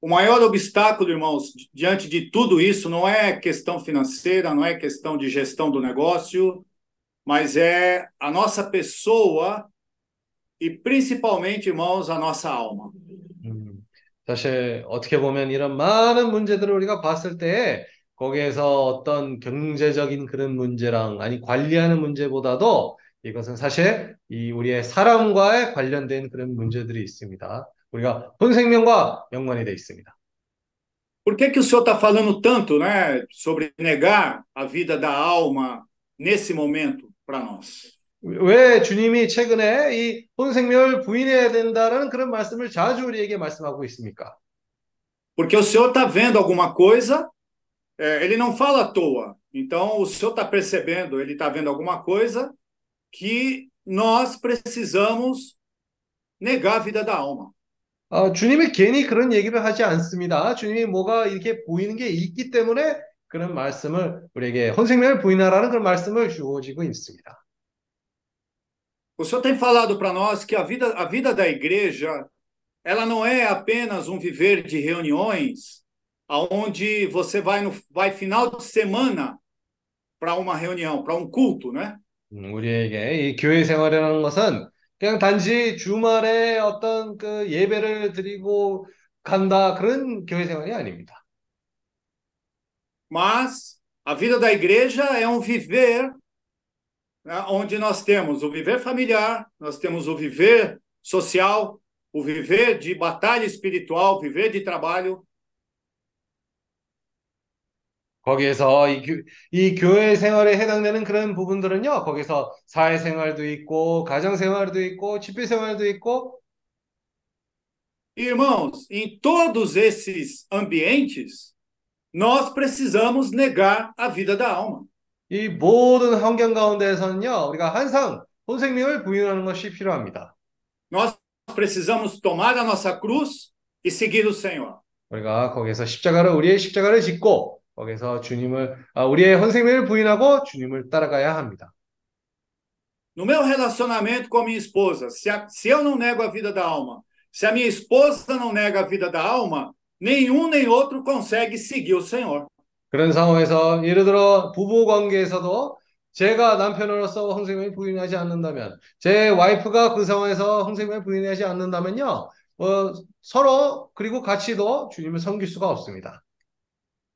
O maior obstáculo, irmãos, diante de tudo isso não é questão financeira, não é questão de gestão do negócio, mas é a nossa pessoa e principalmente, irmãos, a nossa alma. 음, 사실 어떻게 보면 이런 많은 문제들을 우리가 봤을 때 거기에서 어떤 경제적인 그런 문제랑 아니 관리하는 문제보다도 이것은 사실 이 우리의 사람과의 관련된 그런 문제들이 있습니다. 우리가 본 생명과 연관이 되어 있습니다. Por que, que o senhor está falando tanto né, sobre negar a vida da alma nesse momento para nós? 왜 주님이 최근에 이 본 생명을 부인해야 된다는 그런 말씀을 자주 우리에게 말씀하고 있습니까? Porque o senhor está vendo alguma coisa, é, ele não fala à toa. Então, o senhor está percebendo, ele está vendo alguma coisa que nós precisamos negar a vida da alma. 어, 주님이 괜히 그런 얘기를 하지 않습니다. 주님이 뭐가 이렇게 보이는 게 있기 때문에 그런 말씀을 우리에게 혼생명을 부인하라는 그런 말씀을 주어지고 있습니다. O senhor tem falado para nós que a vida, a vida da igreja, ela não é apenas um viver de reuniões, aonde você vai no vai final de semana para uma reunião, para um culto, né? 음, 우리에게 이 교회 생활이라는 것은 그냥 단지 주말에 어떤 그 예배를 드리고 간다 그런 교회 생활이 아닙니다. Mas a vida da igreja é um viver né, onde nós temos o viver familiar, nós temos o viver social, o viver de batalha espiritual, viver de trabalho, 거기에서 이, 교, 이 교회 생활에 해당되는 그런 부분들은요, 거기서 사회 생활도 있고, 가정 생활도 있고, 집회 생활도 있고, Irmãos, em todos esses ambientes, nós precisamos negar a vida da alma. 이 모든 환경 가운데에서는요, 우리가 항상 혼생명을 부인하는 것이 필요합니다. Nós precisamos tomar a nossa cruz e seguir o Senhor. 우리가 거기서 십자가를, 우리의 십자가를 짓고, 거기서 주님을, 아, 우리의 혼생명을 부인하고 주님을 따라가야 합니다. No meu relacionamento com a minha esposa, se, a- se eu não nego a vida da alma, se a minha esposa não nega a vida da alma, nenhum nem outro consegue seguir o Senhor. 그런 상황에서 예를 들어 부부 관계에서도 제가 남편으로서 홍생명을 부인하지 않는다면 제 와이프가 그 상황에서 홍생명을 부인하지 않는다면요 어, 서로 그리고 같이도 주님을 섬길 수가 없습니다.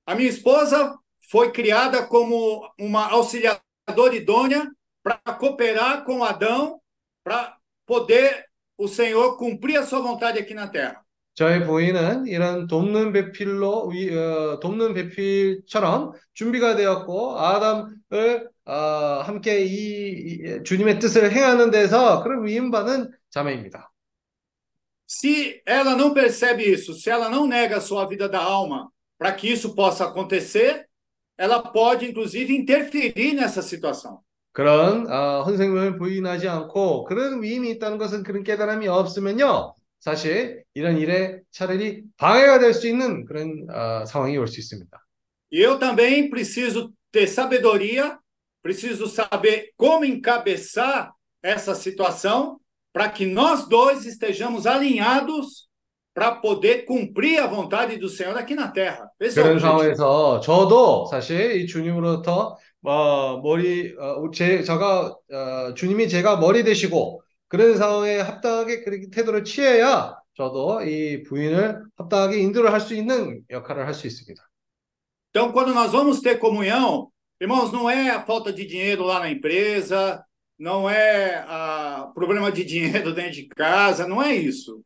A minha esposa foi criada como uma auxiliadora idônea para cooperar com Adão, para poder o Senhor cumprir a sua vontade aqui na terra. 저희 부인은 이런 돕는 배필로 위- 어, 돕는 배필처럼 준비가 되었고 아담을 어, 함께 이, 이 주님의 뜻을 행하는 데서 그런 위임받은 자매입니다. Se ela não percebe isso, se ela não nega a sua vida da alma para que isso possa acontecer, ela pode, inclusive, interferir nessa situação. 그런 어, 헌생명을 부인하지 않고 그런 위임이 있다는 것은 그런 깨달음이 없으면요. 사실 이런 일에 차라리 방해가 될 수 있는 그런 어, 상황이 올 수 있습니다. E eu também preciso ter sabedoria, preciso saber como encabeçar essa situação para que nós dois estejamos alinhados para poder cumprir a vontade do Senhor aqui na terra. 그런. 상황에서 저도 사실 이 주님으로부터 어, 머리 어, 제 제가 어, 주님이 제가 머리 되시고 그런 상황에 합당하게 그렇게 태도를 취해야 저도 이 부인을 합당하게 인도를 할 수 있는 역할을 할 수 있습니다. Então, quando nós vamos ter comunhão, irmãos, não é a falta de dinheiro lá na empresa, não é a problema de dinheiro dentro de casa, não é isso.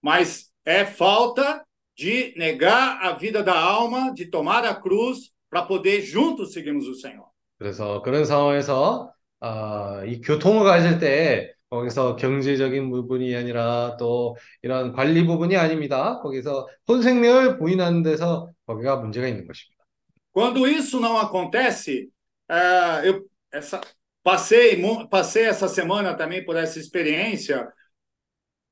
Mas é falta de negar a vida da alma, de tomar a cruz para poder juntos seguirmos o Senhor. 그래서 그런 상황에서 아, 이 교통을 가질 때 거기서 경제적인 부분이 아니라 또 이런 관리 부분이 아닙니다. 거기서 혼생명을 부인하는 데서 거기가 문제가 있는 것입니다. Quando isso não acontece, é, eu essa, passei, mu- passei essa semana também por essa experiência.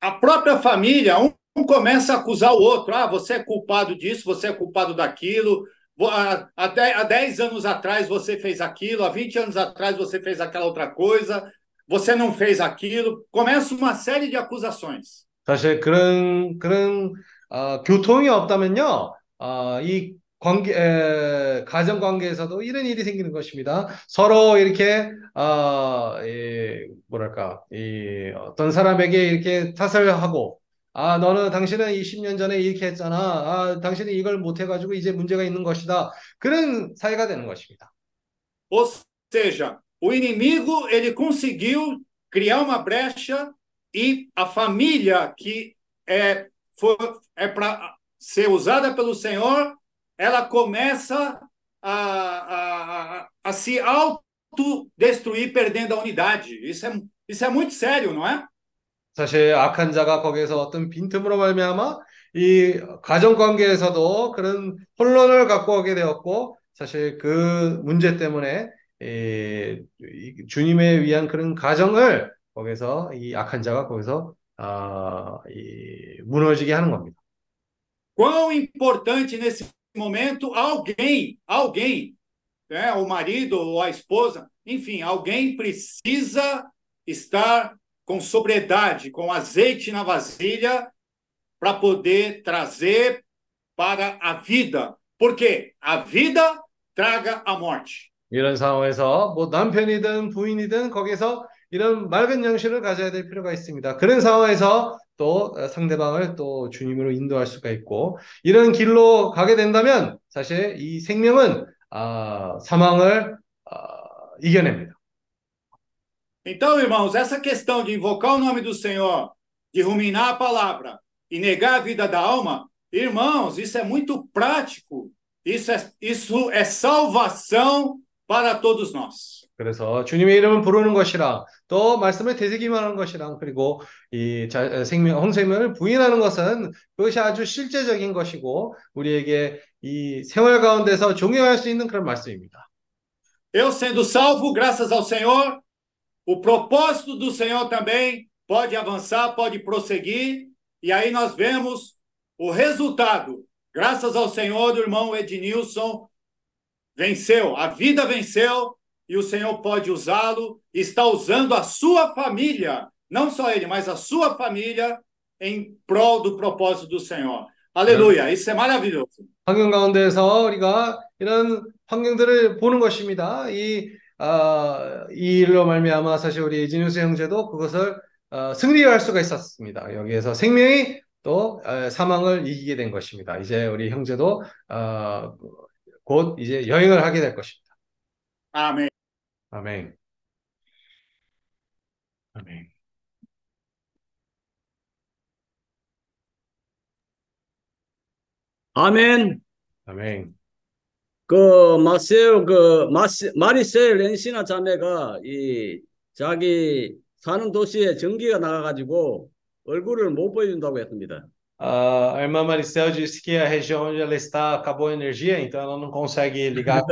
A própria família, um, um começa a acusar o outro. Ah, você é culpado disso, você é culpado daquilo. Vo- Há, há de- há 10 anos atrás você fez aquilo, há 20 anos atrás você fez aquela outra coisa, você não fez aquilo. Começa uma série de acusações. 사실 그런 그런 아, 교통이 없다면요, 아, 이 관계 에, 가정 관계에서도 이런 일이 생기는 것입니다. 서로 이렇게 아, 이, 뭐랄까 이 어떤 사람에게 이렇게 탓을 하고, 아, 너는 당신은 20년 전에 이렇게 했잖아. 아, 당신은 이걸 못 해가지고 이제 문제가 있는 것이다. 그런 사이가 되는 것입니다. Ou seja, o inimigo ele conseguiu criar uma brecha e a família que é, for, é para ser usada pelo Senhor, ela começa a, a, a se autodestruir, perdendo a unidade. Isso é, isso é muito sério, não é? 사실 악한 자가 거기에서 어떤 빈틈으로 말미암아 이 가정 관계에서도 그런 혼란을 갖고 오게 되었고 사실 그 문제 때문에 이, 이 주님에 위한 그런 가정을 거기서 이 악한 자가 거기서 아, 이 무너지게 하는 겁니다. Quão importante nesse momento alguém, alguém, né, o marido ou a esposa, enfim, alguém precisa estar com sobriedade, com azeite na vasilha, para poder trazer para a vida. Porque a vida traga a morte. 이런 상황에서 뭐 남편이든 부인이든 거기서 이런 맑은 영실을 가져야 될 필요가 있습니다. 그런 상황에서 또 상대방을 또 주님으로 인도할 수가 있고 이런 길로 가게 된다면 사실 이 생명은 아, 사망을 아, 이겨냅니다. Então, irmãos, essa questão de invocar o nome do Senhor, de ruminar a palavra e negar a vida da alma, irmãos, isso é muito prático. Isso é, isso é salvação para todos nós. 그래서 주님의 이름을 부르는 것이랑 또 말씀을 되새기만 하는 것이랑 그리고 이 자, 생명 홍생명을 부인하는 것은 그것이 아주 실제적인 것이고 우리에게 이 생활 가운데서 종용할 수 있는 그런 말씀입니다. Eu sendo salvo, graças ao Senhor, o propósito do Senhor também pode avançar, pode prosseguir, e aí nós vemos o resultado. Graças ao Senhor, do irmão Ednilson venceu, a vida venceu, e o Senhor pode usá-lo, está usando a sua família, não só ele, mas a sua família, em prol do propósito do Senhor. Aleluia, isso é maravilhoso. 환경 가운데서 우리가 이런 환경들을 보는 것입니다. 이, 아, 이 일로 말미암아 사실 우리 이진우스 형제도 그것을 어, 승리할 수가 있었습니다. 여기에서 생명이 또 어, 사망을 이기게 된 것입니다. 이제 우리 형제도 어, 곧 이제 여행을 하게 될 것입니다. Amém. 아멘. 아멘. 아멘. 아멘. 그 마세오 그 마세, 마리셀 렌시나 자매가 이 자기 사는 도시에 전기가 나가가지고 얼굴을 못 보여준다고 했습니다. Ah, a irmã Maricel disse que a região onde ela está acabou a energia, então ela não consegue ligar.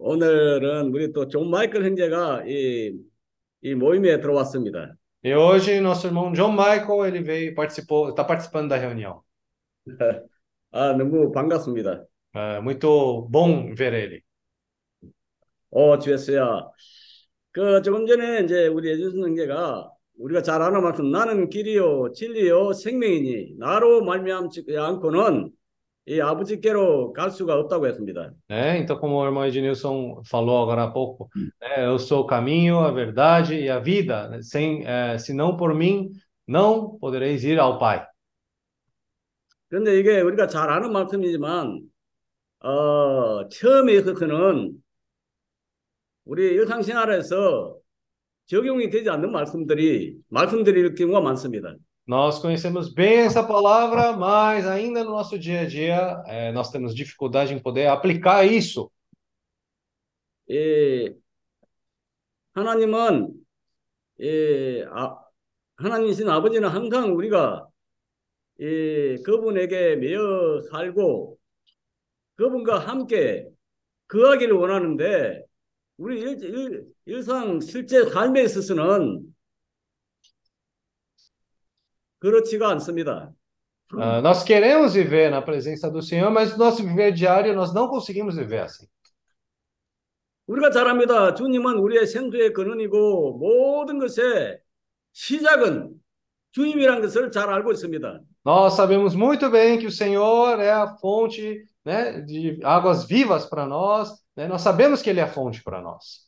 오늘은 우리 또 존 마이클 형제가 이, 이 모임에 들어왔습니다. E hoje nosso irmão John Michael ele veio participou, está participando da reunião. 아 너무 반갑습니다. É muito bom ver ele. 어 주였어요. 그 조금 전에 이제 우리 예준선 형제가 우리가 잘 아는 만큼 나는 길이요 진리요 생명이니 나로 말미암지 않고는 이 아버지께로 갈 수가 없다고 했습니다. Né? Então, como o irmão Ednilson falou agora há pouco, né? eu sou o caminho, a verdade e a vida. Sem, eh, se não por mim, não podereis ir ao Pai. 그런데 이게 우리가 잘 아는 말씀이지만 어, 처음에 있어서는 우리 일상생활에서 적용이 되지 않는 말씀들이 말씀드릴 경우가 많습니다. Nós conhecemos bem essa palavra, mas ainda no nosso dia a dia, eh, nós temos dificuldade em poder aplicar isso. 예, 하나님은 예, 아, 하나님이신 아버지는 항상 우리가 예, 그분에게 매여 살고 그분과 함께 거하기를 원하는데 우리 일, 일, 일상 실제 삶에 있어서는 그렇지가 않습니다. Ah, nós queremos viver na presença do Senhor, mas no nosso viver diário nós não conseguimos viver assim. 우리가 잘 압니다. 주님은 우리의 생수의 근원이고 모든 것의 시작은 주님이라는 것을 잘 알고 있습니다. Nós sabemos muito bem que o Senhor é a fonte, né, de águas vivas para nós, né? Nós sabemos que Ele é a fonte para nós.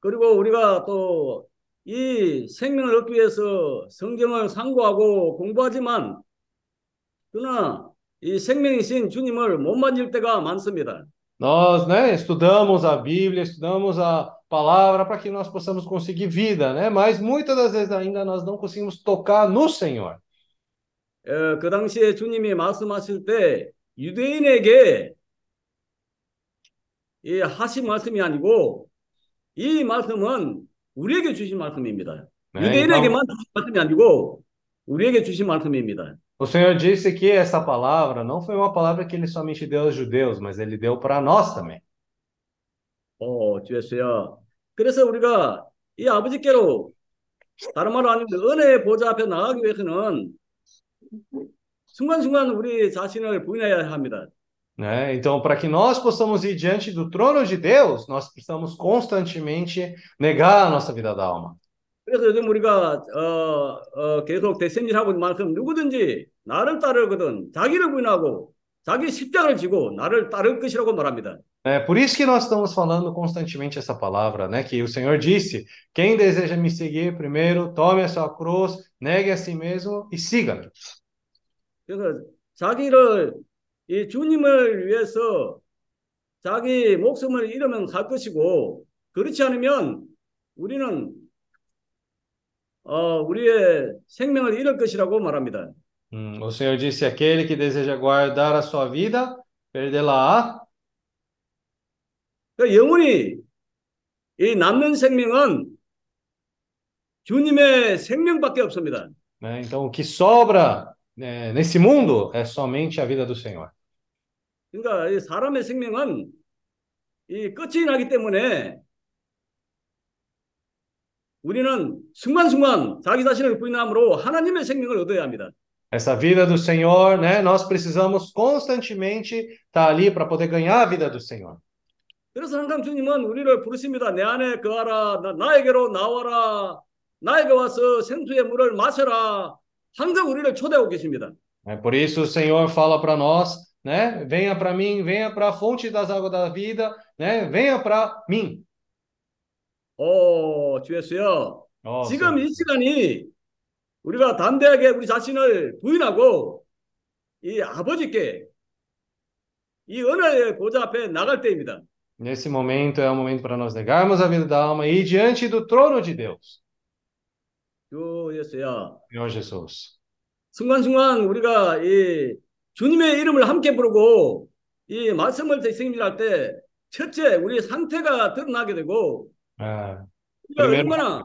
그리고 우리가 또 이 생명을 얻기 위해서 성경을 상고하고 공부하지만 그러나 이 생명이신 주님을 못 만질 때가 많습니다. Nós, né, estudamos a Bíblia, estudamos a palavra para que nós possamos conseguir vida, né? Mas muitas das vezes ainda nós não conseguimos tocar no Senhor. 어, 그 당시에 주님이 말씀하실 때 유대인에게 이 하신 말씀이 아니고 이 말씀은 우리에게 주신 말씀입니다. né? Então, 유대인에게만 주신 말씀이 아니고 우리에게 주신 말씀입니다. o Senhor disse que essa palavra não foi uma palavra que ele somente deu aos judeus, mas ele deu para nós também. 어, 주 예수야. 그래서 우리가 이 아버지께로 다른 말로 아니면 은혜의 보좌 앞에 나가기 위해서는 순간순간 우리 자신을 부인해야 합니다. Né? Então, para que nós possamos ir diante do trono de Deus, nós precisamos constantemente negar a nossa vida da alma. 그래서 요즘 우리가 어, 어, 계속 대선질하고 있는 만큼 누구든지 나를 따르거든 자기를 부인하고 자기 십자가를 지고 나를 따를 것이라고 말합니다. É por isso que nós estamos falando constantemente essa palavra, né? Que o Senhor disse: quem deseja me seguir, primeiro tome a sua cruz, negue a si mesmo e siga-me. 그래서 자기를 이 주님을 위해서 자기 목숨을 잃으면 살 것이고 그렇지 않으면 우리는 어, 우리의 생명을 잃을 것이라고 말합니다. Hum, o Senhor disse: aquele que deseja guardar a sua vida, perdê-la-á. 그 영원히 이 남는 생명은 주님의 생명밖에 없습니다. Né? Então, o que sobra né, nesse mundo é somente a vida do Senhor. 그러니까 이 사람의 생명은 이 끝이 나기 때문에 우리는 순간순간 자기 자신을 부인함으로 하나님의 생명을 얻어야 합니다. Essa vida do Senhor, né? Nós precisamos constantemente estar ali para poder ganhar a vida do Senhor. 그래서 항상 주님은 우리를 부르십니다. 내 안에 거하라, 나, 나에게로 나와라, 나에게 와서 생수의 물을 마셔라. 항상 우리를 초대하고 계십니다. É por isso o Senhor fala para nós, né? Venha para mim, venha para a fonte das águas da vida, né? Venha para mim. 오, 주 예수여. Ó, 지금 Senhor. 이 시간이 우리가 담대하게 우리 자신을 부인하고 이 아버지께 이 은혜의 보좌 앞에 나갈 때입니다. Nesse momento é o momento para nós negarmos a vida da alma e ir diante do trono de Deus, 주 예수야. Senhor Jesus. 순간순간 우리가 이 주님의 이름을 함께 부르고 이 말씀을 대승질할 때 첫째 우리 상태가 드러나게 되고 É, 우리가 얼마나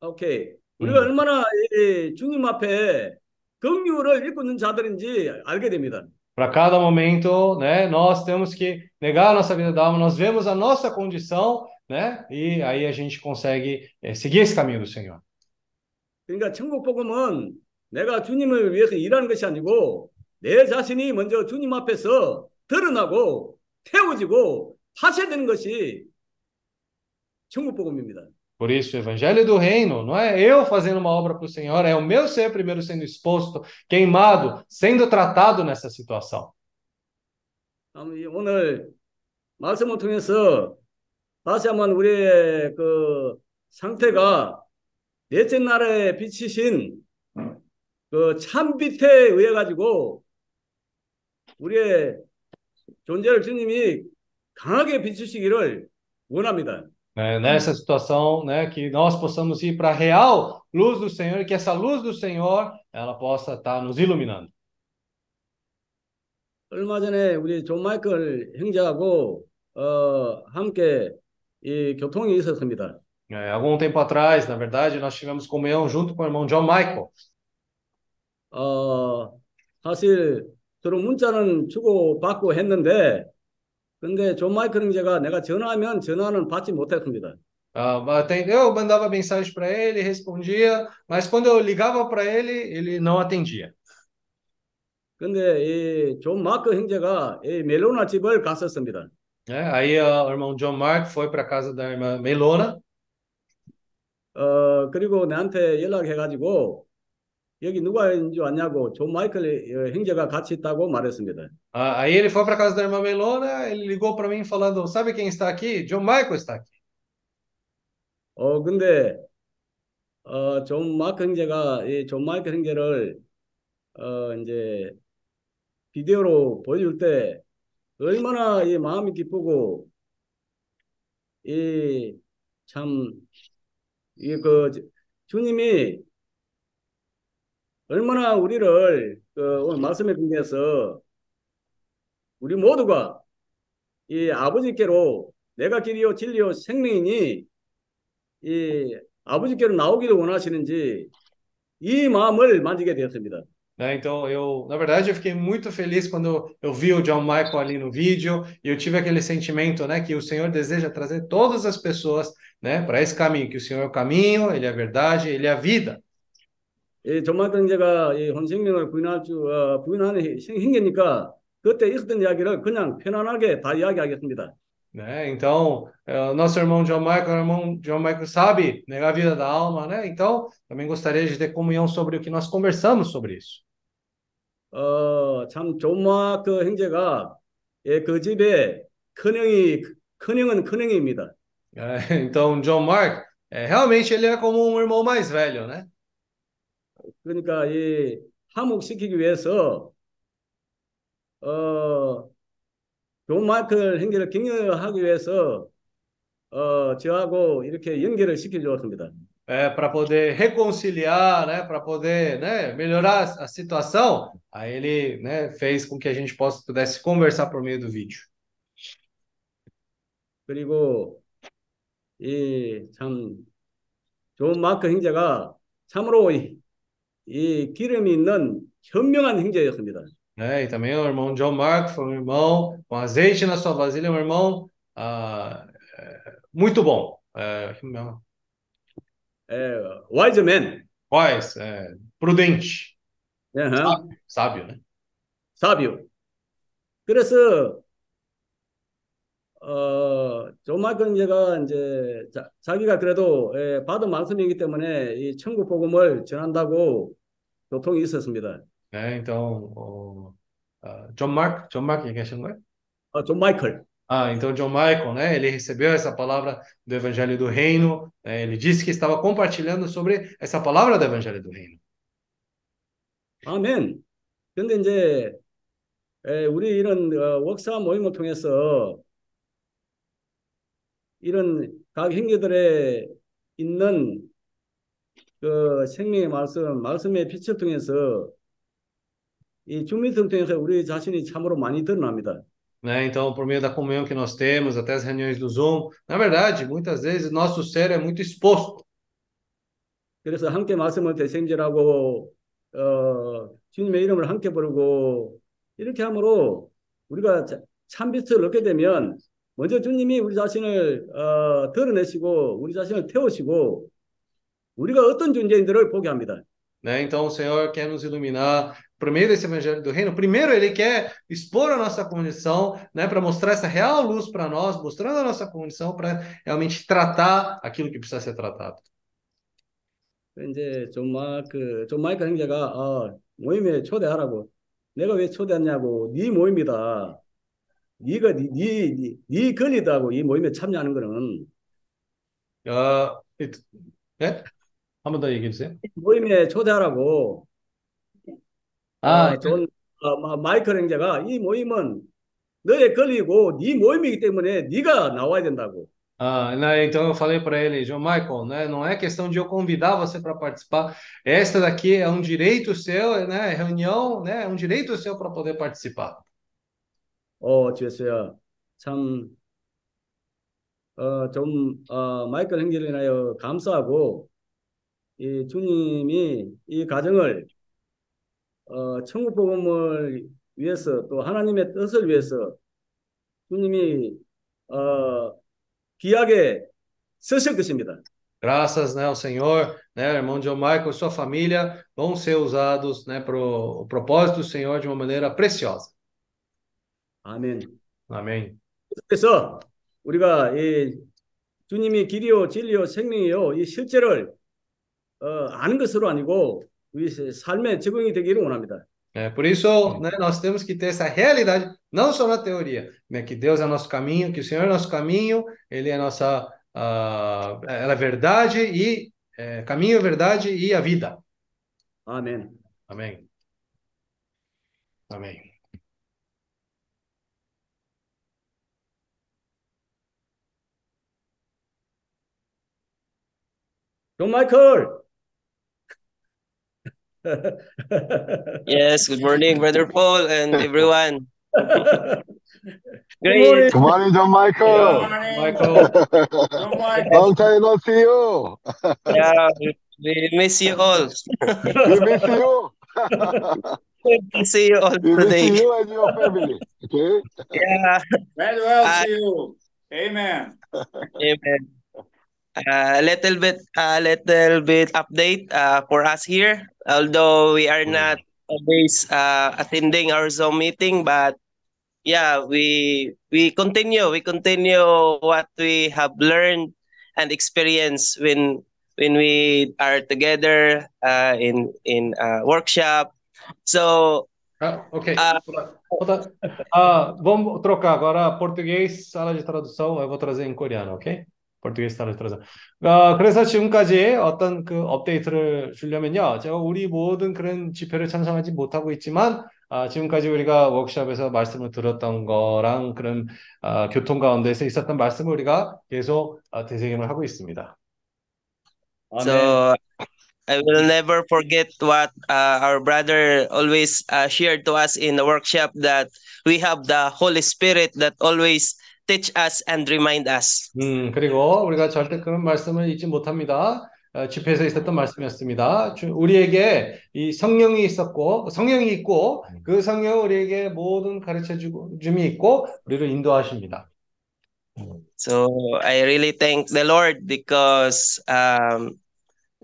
오케이 우리가 음. 얼마나 이 주님 앞에 긍휼을 입고 있는 자들인지 알게 됩니다. Para cada momento, né? Nós temos que negar a nossa vida da alma, nós vemos a nossa condição, né? E aí a gente consegue eh, seguir esse caminho do Senhor. 그러니까 천국 복음은 내가 주님을 위해서 일하는 것이 아니고 내 자신이 먼저 주님 앞에서 드러나고 태워지고 파쇄되는 것이 천국 복음입니다. Por isso, o evangelho do reino não é eu fazendo uma obra para o Senhor, é o meu ser primeiro sendo exposto, queimado, sendo tratado nessa situação. 음, 이 오늘 말씀을 통해서 다시 한번 우리의 그 상태가 넷째 날에 비치신 그 참빛에 의해 가지고 우리의 존재를 주님이 강하게 비추시기를 원합니다. né, nessa situação, né, que nós possamos ir para a real luz do Senhor e que essa luz do Senhor ela possa estar nos iluminando. 얼마 전에 우리 존 마이클 형제하고 어, 함께 이 교통이 있었습니다. É, algum tempo atrás, na verdade, nós tivemos comunhão junto com o irmão John Michael. 어, 사실 서로 문자는 주고 받고 했는데 근데 존 마이클 형제가 내가 전화하면 전화는 받지 못했습니다. Ah, até- eu mandava mensagem para ele, respondia, mas quando eu ligava para ele, ele não atendia. 근데 이 존 마크 형제가 이 멜로나 집을 갔었습니다. né? Aí ah, o irmão John Mark foi para a casa da irmã Melona 어, 그리고 나한테 연락해가지고 여기 누가 있는지 왔냐고 존 마이클 어, 형제가 같이 있다고 말했습니다. Ah, aí ele foi para casa da irmã Melona, ele ligou para mim falando: Sabe quem está aqui? John Michael está aqui. 어, 근데 어, 존 마크 형제가 이존 마이클 형제를 어, 이제 비디오로 보여줄 때 얼마나 이 마음이 기쁘고 이참 이그 주님이 얼마나 우리를 그 오늘 말씀에 근거해서 우리 모두가 이 아버지께로 내가 길이요 진리요 생명이니 이 아버지께로 나오기를 원하시는지 이 마음을 만지게 되었습니다. Né? Então, eu, na verdade, eu fiquei muito feliz quando eu vi o John Michael ali no vídeo e eu tive aquele sentimento, né, que o Senhor deseja trazer todas as pessoas, né, para esse caminho, que o Senhor é o caminho, ele é a verdade, ele é a vida. 이 조마던 제가 이 혼생명을 부인할 줄 어, 부인하는 행위니까 그때 있었던 이야기를 그냥 편안하게 다 이야기하겠습니다. Né? Então, é, nosso irmão John Michael, o irmão John Michael sabe negar a vida da alma, né? Então, também gostaria de ter comunhão sobre o que nós conversamos sobre isso. 어, 참 존마크 형제가 예, 그 집에 큰형이 큰형은 큰형입니다. É, então, John Mark, é, realmente ele é como um irmão mais velho, né? 그러니까 이 화목시키기 위해서 어, 존 마이클 형제를 격려하기 위해서 어, 저하고 이렇게 연결을 시켜주었습니다. É, para poder reconciliar, né? Para poder, né? Melhorar a situação, aí ele, né? Fez com que a gente possa pudesse conversar por meio do vídeo. 그리고 이참존 마크 형제가 참으로 이, 이 기름이 있는 현명한 형제였습니다. né? E também o irmão John Mark foi um irmão com azeite na sua vasilha, um irmão ah, é, muito bom. É, 예, wise man. wise, é, prudente, 예, sábio, sábio, né? 사비오. 그래서 어, 조마근 제가 이제 자, 자기가 그래도 예, 받은 말씀이기 때문에 이 천국 복음을 전한다고 교통이 있었습니다. É, então, o, ah, John Mark, John Mark, quem é que é 어, 존 마이클. Ah, então John Michael, né? Ele recebeu essa palavra do Evangelho do Reino. né, ele disse que estava compartilhando sobre essa palavra do Evangelho do Reino. 아멘. 근데 이제 에, 우리 이런 어, 웍사 모임을 통해서 이런 각 형제들의 있는 그 생명의 말씀, 말씀의 빛을 통해서 이 중미성 통해서 우리 자신이 참으로 많이 드러납니다. Né? Então, por meio da comunhão que nós temos, até as reuniões do Zoom, na verdade, muitas vezes nosso ser é muito exposto. 그래서 함께 말씀을 대생질하고 어, 주님의 이름을 함께 부르고 이렇게 함으로 우리가 자- 참빛을 얻게 되면 먼저 주님이 우리 자신을 어, 드러내시고 우리 자신을 태우시고 우리가 어떤 존재인들을 보게 합니다. Né? Então, o Senhor quer nos iluminar por meio desse Evangelho do Reino. Primeiro, Ele quer expor a nossa condição, né? Para mostrar essa real luz para nós, mostrando a nossa condição para realmente tratar aquilo que precisa ser tratado. 이제 존 마크 존 마이클 형제가 어, 모임에 초대하라고 내가 왜 초대했냐고 네 모임이다. 네가 네, 네, 네, 네 권리다고 이 모임에 참여하는 거는 Ah, e tu- né? 한번 더 얘기해 주세요. 모임에 초대하라고 아, 어, 존 어, 마- 마이클 형제가 이 모임은 너의 권리고 네 모임이기 때문에 네가 나와야 된다고. Ah, né, então eu falei para ele, João Michael, né, não é questão de eu convidar você para participar. Esta daqui é um direito seu, né, reunião, né, é um direito seu para poder participar. 어, 주였어요. 참, 어, 좀, 어, 마이클 형제를 인하여 감사하고, 이 주님이 이 가정을, 어, 천국 복음을 위해서 또 하나님의 뜻을 위해서 주님이, 어, 귀하게 쓰실 것입니다. Graças, né, ao Senhor, né, irmão John Michael e sua família vão ser usados, né, para o propósito do Senhor de uma maneira preciosa. 아멘. Amém. 그래서 우리가 이 주님이 길이요, 진리요, 생명이요, 이 실제를, 어, 아는 것으로 아니고, É, por isso, né, nós temos que ter essa realidade, não só na teoria, né, que Deus é nosso caminho, que o Senhor é nosso caminho, Ele é nossa, uh, ela é verdade e é, caminho, verdade e a vida. Amém. Amém. Amém. Então, Michael. yes, good morning, Brother Paul and everyone. Great. Good morning, John Michael. Good morning, Michael. Long time not see you. yeah, we miss you all. we miss you. we see you all we today. See you and your family. Okay. Yeah. Very well. Uh, see you. Amen. Amen. A little bit, a little bit update uh, for us here. Although we are not always uh, attending our Zoom meeting, but yeah, we we continue. We continue what we have learned and experienced when when we are together uh, in in uh, workshop. So Ah, ok. Ah. Outra- Ah, vamos trocar agora português, sala de tradução. Eu vou trazer em coreano, ok? Sala de tradução. 아, 그래서 지금까지 어떤 그 업데이트를 주려면요. 제가 우리 모든 그런 집회를 참석하지 못하고 있지만 아, 지금까지 우리가 워크숍에서 말씀을 들었던 거랑 그런 아, 교통 가운데서 있었던 말씀을 우리가 계속 아, 되새김을 하고 있습니다. So I will never forget what uh, our brother always uh, shared to us in the workshop that we have the Holy Spirit that always teach us and remind us. 음, 그리고 우리가 절대 그런 말씀을 잊지 못합니다. 어, 집회에서 있었던 말씀이었습니다. 주- 우리에게 이 성령이 있었고, 성령이 있고, 그 성령 우리에게 모든 가르쳐 줌이 있고, 우리를 인도하십니다. So I really thank the Lord because um,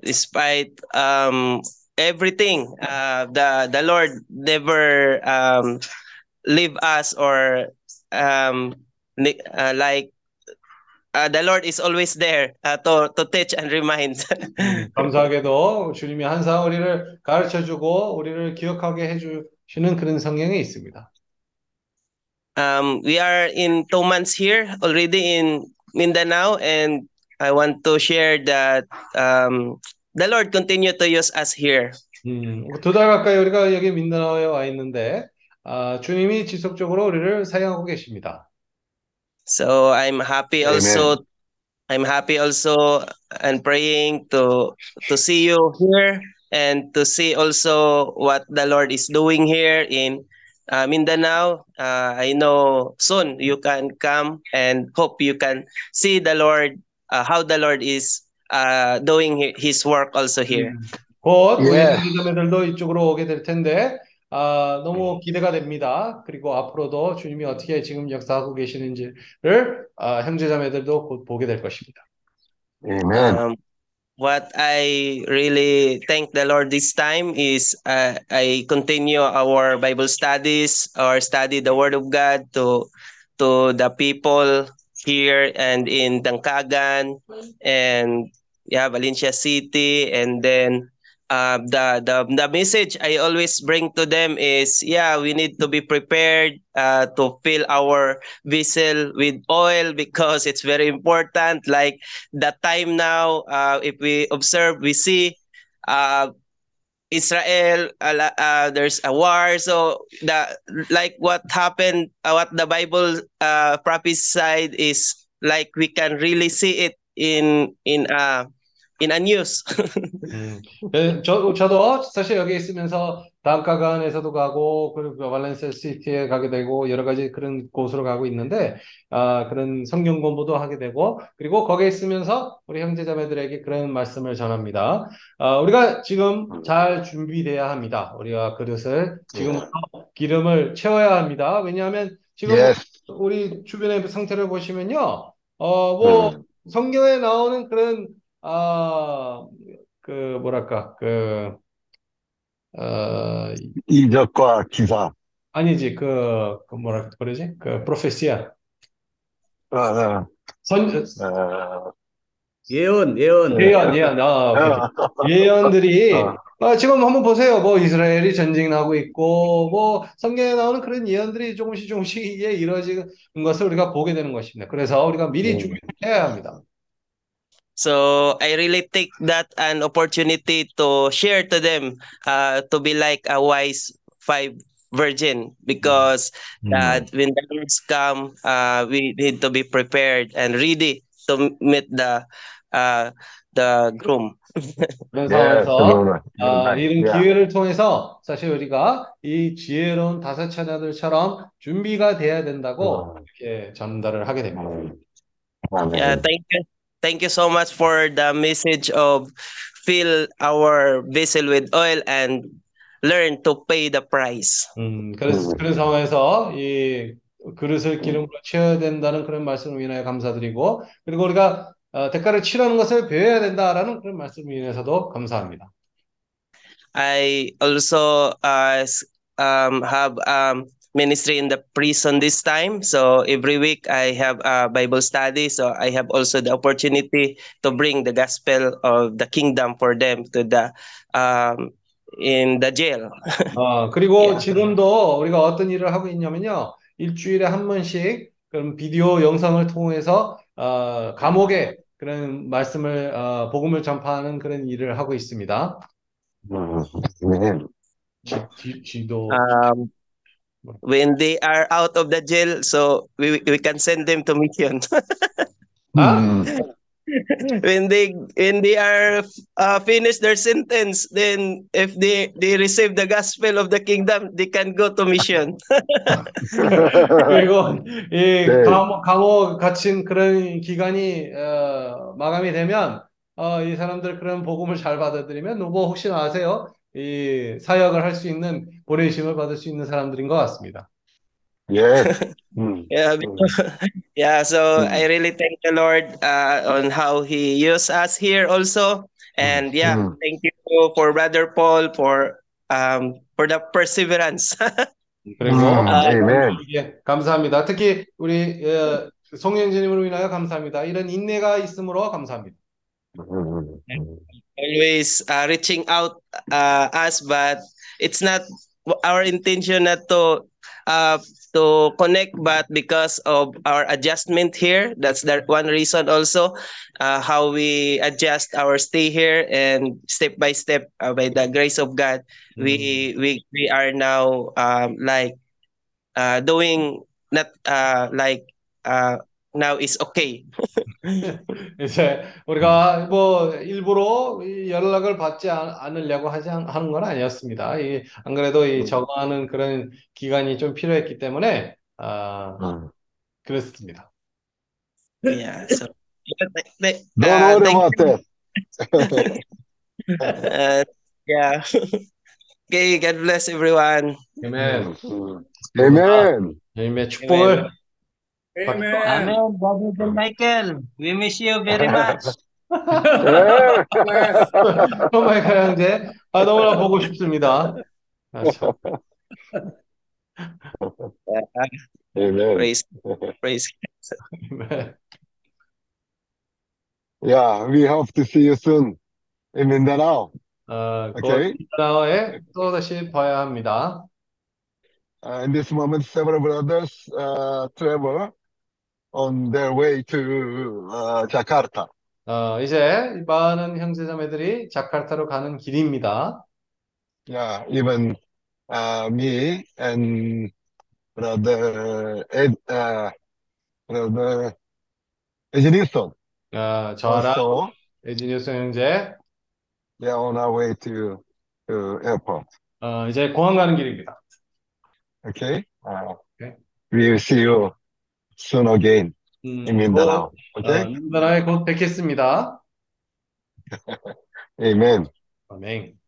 despite um, everything, uh, the the Lord never um, leave us or um, uh, like uh, the Lord is always there uh, to to teach and remind. 음, 감사하게도 주님이 항상 우리를 가르쳐 주고, 우리를 기억하게 해 주시는 그런 성령이 있습니다. um, we are in two months here already in Mindanao, and I want to share that um, the Lord continue to use us here. 음, 두달 가까이 우리가 여기 민다나오에 와 있는데, 아, 주님이 지속적으로 우리를 사용하고 계십니다. So I'm happy Amen. also. I'm happy also and praying to to see you here and to see also what the Lord is doing here in uh, Mindanao. Uh, I know soon you can come and hope you can see the Lord, uh, how the Lord is uh, doing hi- His work also here. 곧 우리 예. 형제자매들도 이쪽으로 오게 될 텐데 아, 너무 기대가 됩니다. 그리고 앞으로도 주님이 어떻게 지금 역사하고 계시는지를 아, 형제 자매들도 곧 보게 될 것입니다. Amen. Um, what I really thank the Lord this time is uh, I continue our Bible studies or study the Word of God to to the people here and in Tangkagan and yeah Valencia City and then uh, the the the message I always bring to them is yeah we need to be prepared uh, to fill our vessel with oil [LAUGHS] because it's very important. Like the time now uh, if we observe we see uh, Israel uh, there's a war. So the like what happened uh, what the Bible uh, prophesied is like we can really see it in in uh in a news 음, 예, 저, 저도 사실 여기 있으면서 단카간에서도 가고 그리고 발렌시아 시티에 가게 되고 여러 가지 그런 곳으로 가고 있는데 아, 그런 성경 공부도 하게 되고 그리고 거기에 있으면서 우리 형제자매들에게 그런 말씀을 전합니다. 아, 우리가 지금 잘 준비돼야 합니다. 우리가 그릇을 지금부터 기름을 채워야 합니다. 왜냐하면 지금 Yes. 우리 주변의 상태를 보시면요, 어, 뭐, 음. 성경에 나오는 그런, 아, 그, 뭐랄까, 그, 어, 이적과 기사. 아니지, 그, 그 뭐라 그러지? 그, 프로페시아. 어, 어, 선, 어, 예언, 예언. 예언, 예언, 아. 예언들이, 어. 아, 지금 한번 보세요. 뭐, 이스라엘이 전쟁하고 있고, 뭐, 성경에 나오는 그런 예언들이 조금씩 조금씩 이게 이루어지는 것을 우리가 보게 되는 것입니다. 그래서 우리가 미리 음. 준비해야 합니다. So I really take that an opportunity to share to them uh, to be like a wise five virgin because uh, when the Lord's come, uh, we need to be prepared and ready to meet the uh, the groom. 아, 이런. 기회를 통해서 사실 우리가 이 지혜로운 다섯 처녀들처럼 준비가 돼야 된다고 음. 이렇게 전달을 하게 됩니다. Yeah, thank you. Thank you so much for the message of fill our vessel with oil and learn to pay the price. 음, 그래서 음. 그런 상황에서 이 그릇을 기름으로 채워야 된다는 그런 말씀을 인하여 감사드리고 그리고 우리가 어, 대가를 치르는 것을 배워야 된다라는 그런 말씀을 인해서도 감사합니다. I also uh, um, have um, ministry in the prison this time. So every week I have a Bible study. So I have also the opportunity to bring the gospel of the kingdom for them to the um, in the jail. 어, 그리고 야. 지금도 우리가 어떤 일을 하고 있냐면요. 일주일에 한 번씩 그런 비디오 영상을 통해서 어, 감옥에 그런 말씀을 어, 복음을 전파하는 그런 일을 하고 있습니다. 음, 아멘. 지, 지, 지도 Um, when they are out of the jail, so we, we can send them to mission. 아? 음, when they when they are uh, finished their sentence, then if they they receive the gospel of the kingdom, they can go to mission. 그리고 이 네. 감옥, 감옥 갇힌 그런 기간이 어, 마감이 되면 어, 이 사람들 그런 복음을 잘 받아들이면 뭐 혹시나 아세요? 이 사역을 할 수 있는 보내심을 받을 수 있는 사람들인 것 같습니다. yes. 음, Yeah, 음, yeah. So Mm. I really thank the Lord uh, on how He used us here also, and yeah, Mm. thank you for Brother Paul for um for the perseverance. 그리고 음, 아. 예, 감사합니다. 특히 우리 어, 송영진님으로 인하여 감사합니다. 이런 인내가 있으므로 감사합니다. 음, 음, always uh, reaching out uh, us but it's not our intention not to uh, to connect but because of our adjustment here that's the one reason also uh, how we adjust our stay here and step by step uh, by the grace of god we we we are now um, like uh, doing not uh, like uh, now is okay [LAUGHS] 이제 우리가 뭐 일부러 이 연락을 받지 않, 않으려고 하지 않, 하는 건 아니었습니다. 이, 안 그래도 이 적응하는 그런 기간이 좀 필요했기 때문에 아, 음. 그랬습니다. yeah so about that. [LAUGHS] [LAUGHS] Uh, yeah. okay, God bless everyone. 아멘. 음, 아멘. 주님의 축복을 Amen. Amen, Brother Michael. We miss you very much. 예. 토마이카 형제 아, 너무나 보고 싶습니다. 아, 참. 아멘. praise, praise. 아멘. Yeah, we hope to see you soon in Mindanao. 어, 오케이. 곧나와에 또 다시 봐야 합니다. Uh, in this moment, several brothers uh, travel on their way to uh, Jakarta. 어, 이제 많은 형제자매들이 자카르타로 가는 길입니다. Yeah, even uh, me and brother Ed, uh, brother Ednison 어, 저랑 also, 에지니우스 형제 they are on our way to to airport. 어, 이제 공항 가는 길입니다. Okay. Uh, Okay. we will see you soon again 음, in Mindanao. 곧, Okay. 어, 민다나에 곧 뵙겠습니다. [LAUGHS] Amen. 아멘.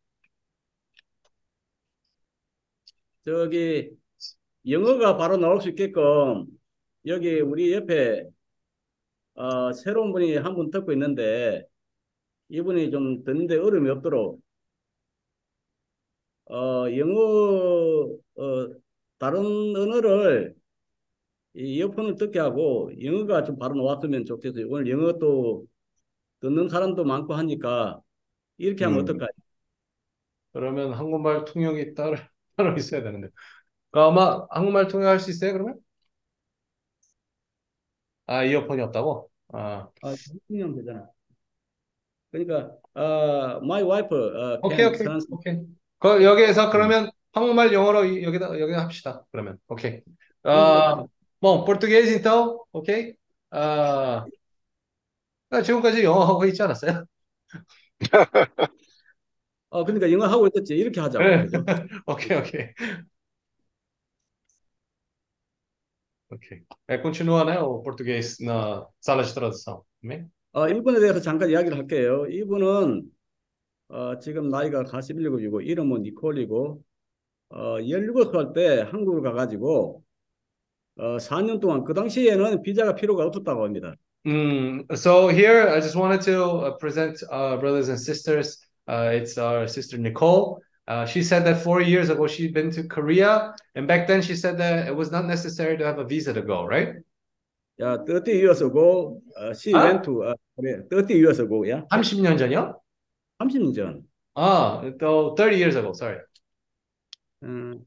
저기 영어가 바로 나올 수 있게끔 여기 우리 옆에 어, 새로운 분이 한 분 듣고 있는데 이분이 좀 듣는데 어려움이 없도록 어, 영어 어, 다른 언어를 이 이어폰을 듣게 하고 영어가 좀 바로 나왔으면 좋겠어요. 오늘 영어 또 듣는 사람도 많고 하니까 이렇게 하면 음. 어떨까요? 그러면 한국말 통역이 따로, [LAUGHS] 따로 있어야 되는데. 그 아마 한국말 통역할 수 있어요, 그러면? 아, 이어폰이 없다고? 아, 아, 하면 되잖아. 그러니까 어, my wife 어, 오케이, 오케이, trans- 오케이. 그, 여기에서 그러면 한국말, 영어로 이- 여기다, 여기다 합시다. 그러면. 오케이. 아, bom, português então, ok? Ah, 아, 지금까지 영어 하고 있지 않았어요? [LAUGHS] 어, 그러니까 영어 하고 있었지. 이렇게 하자고. 네. 그죠? Ok, ok. Ok. É, continua, né, o português na sala de tradução. Amém? 어, 이분에 대해서 잠깐 이야기를 할게요. 이분은 어, 지금 나이가 41이고 이름은 니콜이고 어, 17살 때 한국을 가가지고 어, 4년 동안 그 당시에는 비자가 필요가 없었다고 합니다. Mm, so here, I just wanted to uh, present uh, brothers and sisters. Uh, it's our sister Nicole. Uh, she said that four years ago she'd been to Korea, and back then she said that it was not necessary to have a visa to go, right? 야, 30 years ago, 어, she 아? went to, 어, 그래, 30 years ago, 야, 30년 전이요? 30년 전. 아, 또 30 years ago, sorry. 음,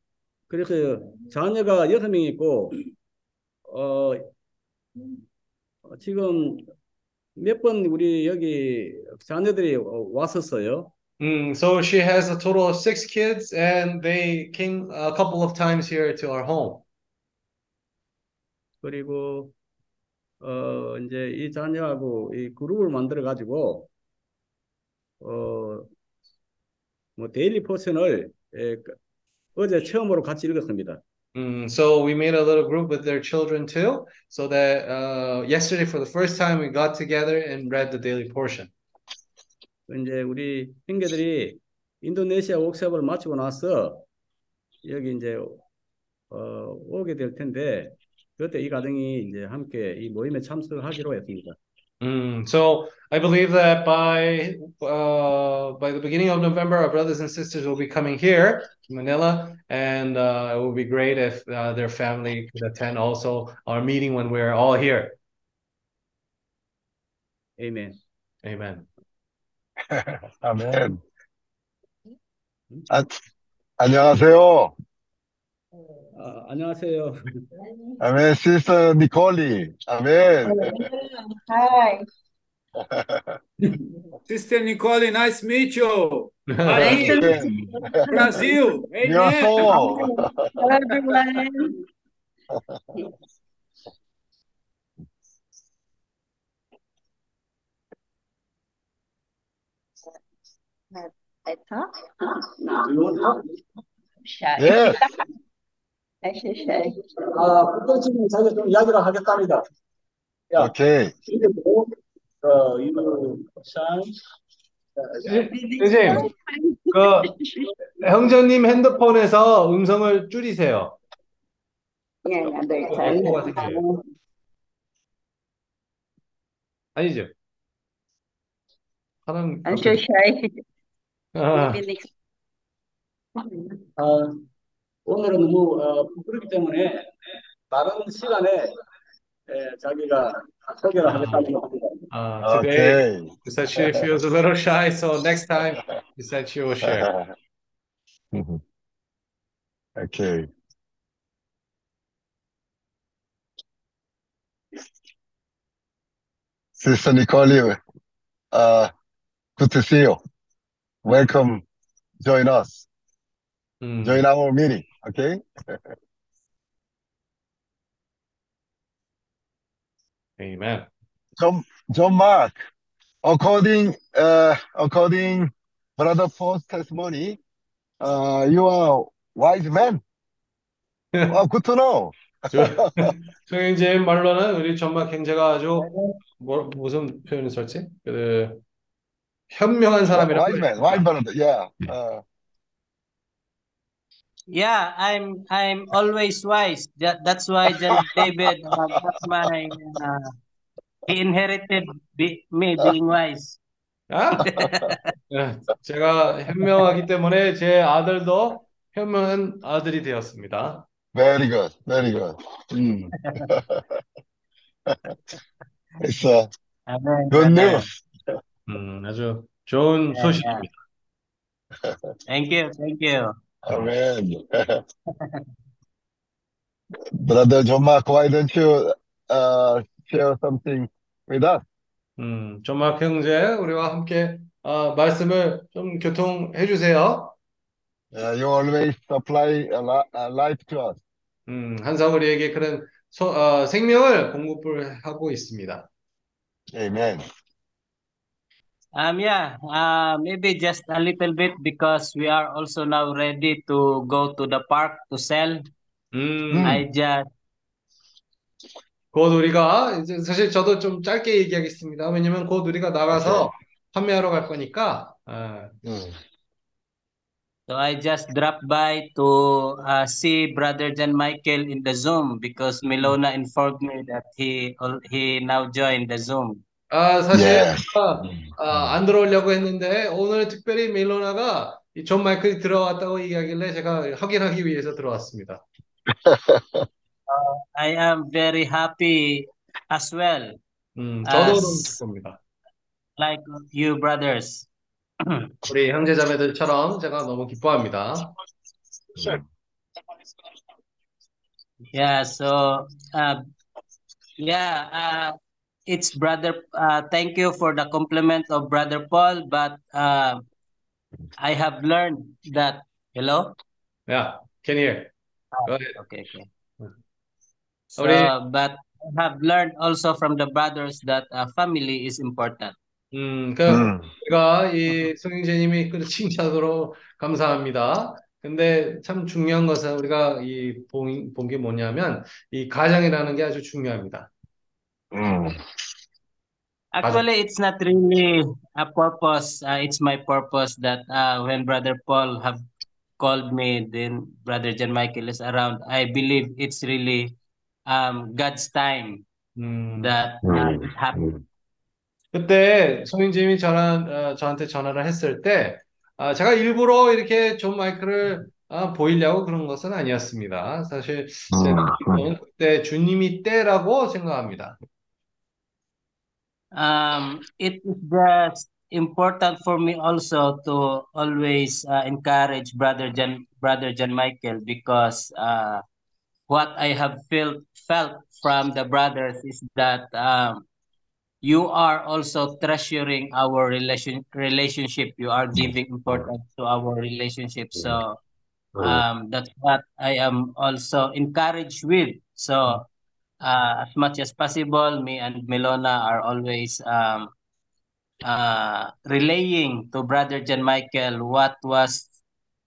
그래서 자녀가 여섯 명 있고, 어, 어, 지금 몇 번 우리 여기 자녀들이 어, 왔었어요. Mm, so she has a total of six kids, and they came a couple of times here to our home. 그리고 어, 이제 이 자녀하고 이 그룹을 만들어 가지고 어, 뭐 daily portion을 예, 그- 어제 처음으로 같이 읽었습니다. Mm, so we made a little group with their children too, so that uh, yesterday for the first time we got together and read the daily portion. 이제 우리 형제들이 인도네시아 워크숍을 마치고 나서 여기 이제 어, 오게 될 텐데 그때 이 가정이 이제 함께 이 모임에 참석하기로 했습니다. Mm, so I believe that by uh, by the beginning of November, our brothers and sisters will be coming here to Manila, and uh, it would be great if uh, their family could attend also our meeting when we're all here. 아멘. Amen. [LAUGHS] 아멘. 아, 안녕하세요. 아, 안녕하세요. 아멘, 시스터 니콜리. 아멘. Hi. Sister Nicole, nice to meet you. Nice to Aí, meet 아멘. Brasil. Amen. 미웠어. Hello, everyone. I talk? Shy. Yes. [LAUGHS] 아, 국정치는 자기가 좀 이야기를 하겠답니다. 야, 오케이. 그리고 어, 이거 상 선생님, 그 형제님 핸드폰에서 음성을 줄이세요. Yeah, yeah, they're 에코가 tiny. 생겨요. 아니죠? 사람 I'm so shy. 아. 아, 오늘은 너무 어, 부끄럽기 때문에 다른 시간에 에, 자기가 소개를 하겠다고 합니다. 아, today 오케이. she said she feels a little shy, so next time she said she will share. [LAUGHS] 오케이. Sister Nicole, uh, good to see you. Welcome. Join us. 음, Join our meeting. Okay? amen. John, John Mark, according, uh, according Brother Paul's testimony, uh, you are wise man. Wow, good to know. 저, 송영재 말로는 우리 전막 형제가 아주 뭐, 무슨 표현을 썼지? 그 현명한 사람이라고 Wise man, wise brother. Yeah. Uh, Yeah, I'm I'm always wise. That that's why John David uh, got my uh, he inherited be, me being wise. 아? 네, 제가 현명하기 때문에 제 아들도 현명한 아들이 되었습니다. very good, very good. Mm. It's uh, good news. 음, 아주 좋은 소식입니다. Thank you, thank you. Amen. Brother John Mark, why don't you uh, share something with us? 음, 전막 형제, 우리와 함께 아, 말씀을 좀 교통해 주세요. Uh, you always supply a, li- a life to us. 음, 항상 우리에게 그런 소, 어, 생명을 공급을 하고 있습니다. Amen. Um, yeah, uh, maybe just a little bit because we are also now ready to go to the park to sell. 음, I just 곧 우리가 이제 사실 저도 좀 짧게 얘기하겠습니다. 왜냐면 곧 우리가 나가서 판매하러 갈 거니까. 아, 음. so I just dropped by to uh, see Brother John Michael in the Zoom because Milona informed me that he al- he now joined the Zoom. 아, 사실. 제가, 아, 안 들어오려고 했는데 오늘 특별히 멜로나가 이 존 마이클이 들어왔다고 얘기하길래 제가 확인하기 위해서 들어왔습니다. [LAUGHS] I am very happy as well, 음, 저도 as 너무 기쁩니다. like you brothers. [CLEARS THROAT] 우리 형제자매들처럼 제가 너무 기뻐합니다. Yeah, so uh, yeah, uh, it's brother. Uh, thank you for the compliment of brother Paul, but uh, I have learned that. Hello. 야, can you hear? Go ahead. Okay, okay. So, but I have learned also from the brothers that uh, family is important. 음, 그 음. 제가 이 송영재님이 그 칭찬으로 감사합니다. 근데 참 중요한 것은 우리가 이본 게 뭐냐면 이 가정이라는 게 아주 중요합니다. 음. 가정. Actually, it's not really a purpose. Uh, it's my purpose that uh, when brother Paul have called me, then brother John Michael is around. I believe it's really um, God's time 음, that uh, it happened. 그때 송영재님이 저랑 어, 저한테 전화를 했을 때 아, 제가 일부러 이렇게 존 마이클을 아, 보이려고 그런 것은 아니었습니다. 사실 제 음. 생각에는 그때 주님이 때라고 생각합니다. Um, it is just important for me also to always uh, encourage brother John, brother John Michael because uh, what I have felt felt from the brothers is that um, you are also treasuring our relation relationship. You are giving importance to our relationship. So um, that's what I am also encouraged with. So uh, as much as possible, me and Melona are always um, uh, relaying to Brother John Michael what was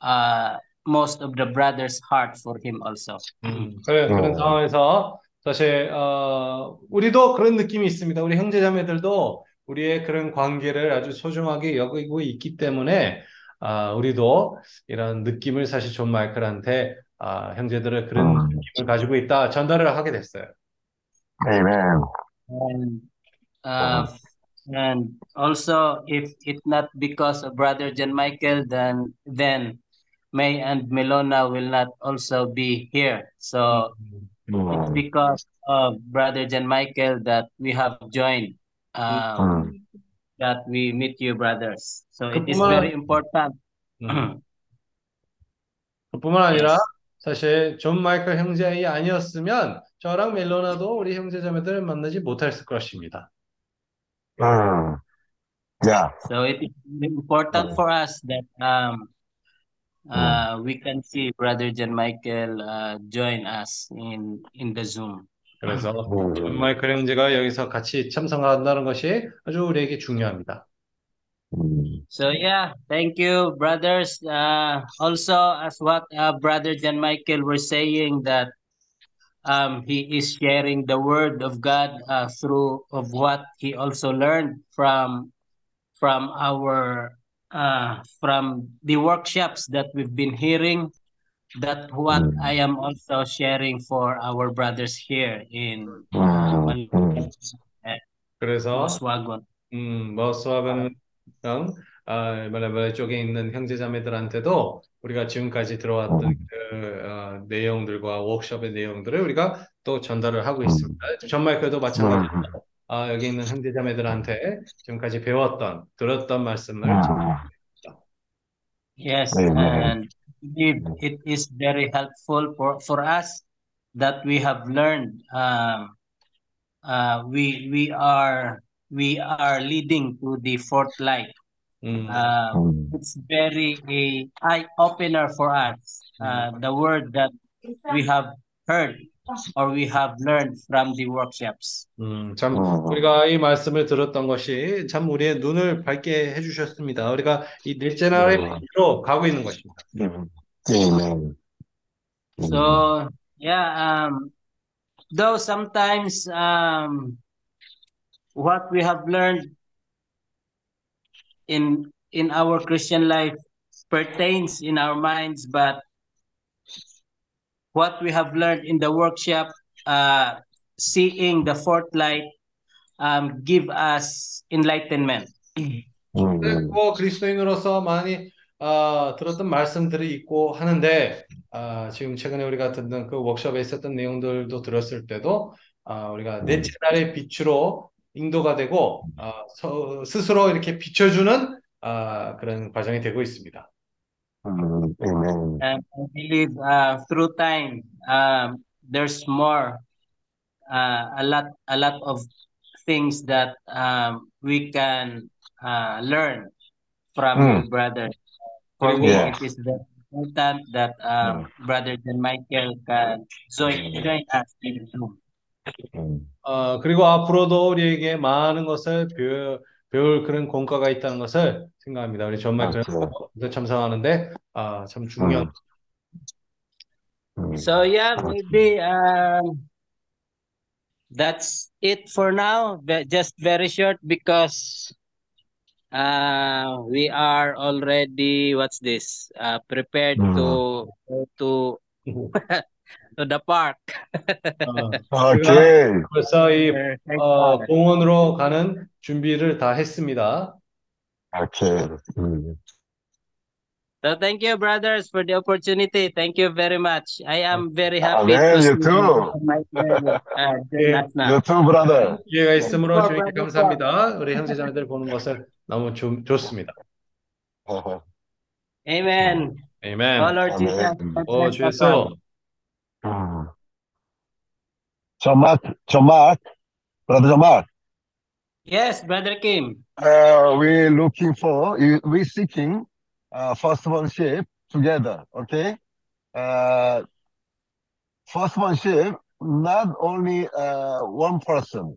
uh, most of the brothers' heart for him also. 음, 그래, 그런 음. 상황에서 사실 어, 우리도 그런 느낌이 있습니다. 우리 형제자매들도 우리의 그런 관계를 아주 소중하게 여기고 있기 때문에 아, 우리도 이런 느낌을 사실 존 마이클한테 아, 형제들의 그런 음. 느낌을 가지고 있다 전달을 하게 됐어요. Amen. And uh, and also if it not because of Brother John Michael, then then May and Melona will not also be here. So it's 음. because of Brother John Michael that we have joined. Um, 음. that we meet you brothers. So it is very important. 음, 그뿐만 아니라. 사실 존 마이클 형제이 아니었으면 저랑 멜로나도 우리 형제자매들을 만나지 못했을 것입니다. 음. Yeah. So it is important for us that um uh we can see Brother John Michael uh join us in in the Zoom. 그래서 음. 존 마이클 형제가 여기서 같이 참석한다는 것이 아주 우리에게 중요합니다. So yeah, thank you, brothers. Uh, also, as what uh, brother John Michael were saying that um, he is sharing the word of God uh, through of what he also learned from from our uh, from the workshops that we've been hearing. That what I am also sharing for our brothers here in. Wow. Wagon. Mm, Volkswagen 음, 머스와건 아, 말레발레 쪽에 있는 형제자매들한테도 우리가 지금까지 들어왔던 그 어, 내용들과 워크숍의 내용들을 우리가 또 전달을 하고 있습니다. 전 마이클도 마찬가지로 아, 여기 있는 형제자매들한테 지금까지 배웠던 들었던 말씀을 음. Yes, Amen. and it, it is very helpful for, for us that we have learned. Um, uh, we we are we are leading to the fourth light. 음, Uh, 음. it's very a eye opener for us. Uh, the word that we have heard or we have learned from the workshops. 음, 참 음. 우리가 이 말씀을 들었던 것이 참 우리의 눈을 밝게 해주셨습니다. 우리가 이 넷째 날의 음. 길로 가고 있는 것입니다. 음. Amen. So yeah, um, though sometimes um, what we have learned in in our Christian life pertains in our minds, but what we have learned in the workshop, uh, seeing the fourth light, um, give us enlightenment. 음. 그리고 그리스도인으로서 많이 아, 들었던 말씀들이 있고 하는데 아, 지금 최근에 우리가 듣는 그 워크숍에 있었던 내용들도 들었을 때도 아, 우리가 넷째 날의 빛으로 인도가 되고 아, 서- 스스로 이렇게 비춰주는 아, 그런 과정이 되고 있습니다. 음. Amen. And I believe uh, through time, um, there's more, uh, a lot, a lot of things that um, we can uh, learn from Mm. you, brother. For me, Yeah. it is very important that um, Brother John Michael can join, join us in Zoom. 음. 어, 그리고 앞으로도 우리에게 많은 것을 배울, 배울 그런 공과가 있다는 것을 생각합니다. 우리 정말 맞아요. 그래서 참석하는데 아, 참 중요한 음. So yeah, maybe um, that's it for now. Just very short because uh, we are already what's this? Uh, prepared to go to to the park. 어, Okay. 벌써 이 어. 공원으로 가는 준비를 다 했습니다. Okay. 음. So thank you, brothers, for the opportunity. Thank you very much. I am very happy Amen. to You see too. my friend uh, join us now. You too, brother. 기회가 있으므로 어, 주님께 brother. 감사합니다. 우리 형제자매들 보는 것을 너무 좋, 좋습니다. Amen. 아멘. All our children. Amen. 오, 주 예수. 음. John Mark, John Mark, brother Mark. Yes, Brother Kim. Uh, we're looking for, we're seeking uh, firstbornship together, okay? Uh, firstbornship, not only uh, one person,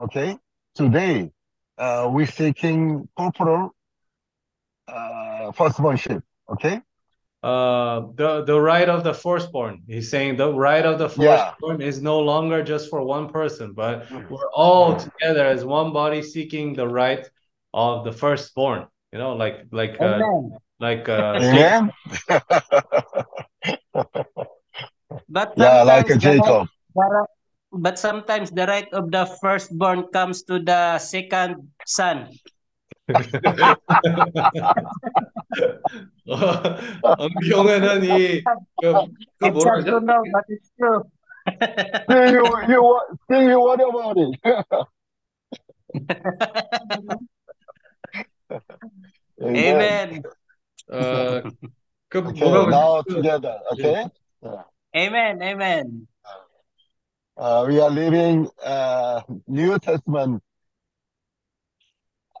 okay? Today, uh, we're seeking corporal uh, firstbornship, okay? Uh, the the right of the firstborn. He's saying the right of the Yeah. firstborn is no longer just for one person, but we're all together as one body seeking the right of the firstborn. You know, like like uh, like uh, [LAUGHS] Amen? But yeah, like sometimes Jacob. right- right- but sometimes the right of the firstborn comes to the second son. 어, 어느 경우에는 이 그, 그 It's 뭐라 hard to 그러죠? know, but it's true. Still you, you, wo- still you worry about it. Amen. 어, 그 Okay, 뭐라고 now 그러죠? together, okay? Amen. Amen. Uh, we are living uh, New Testament.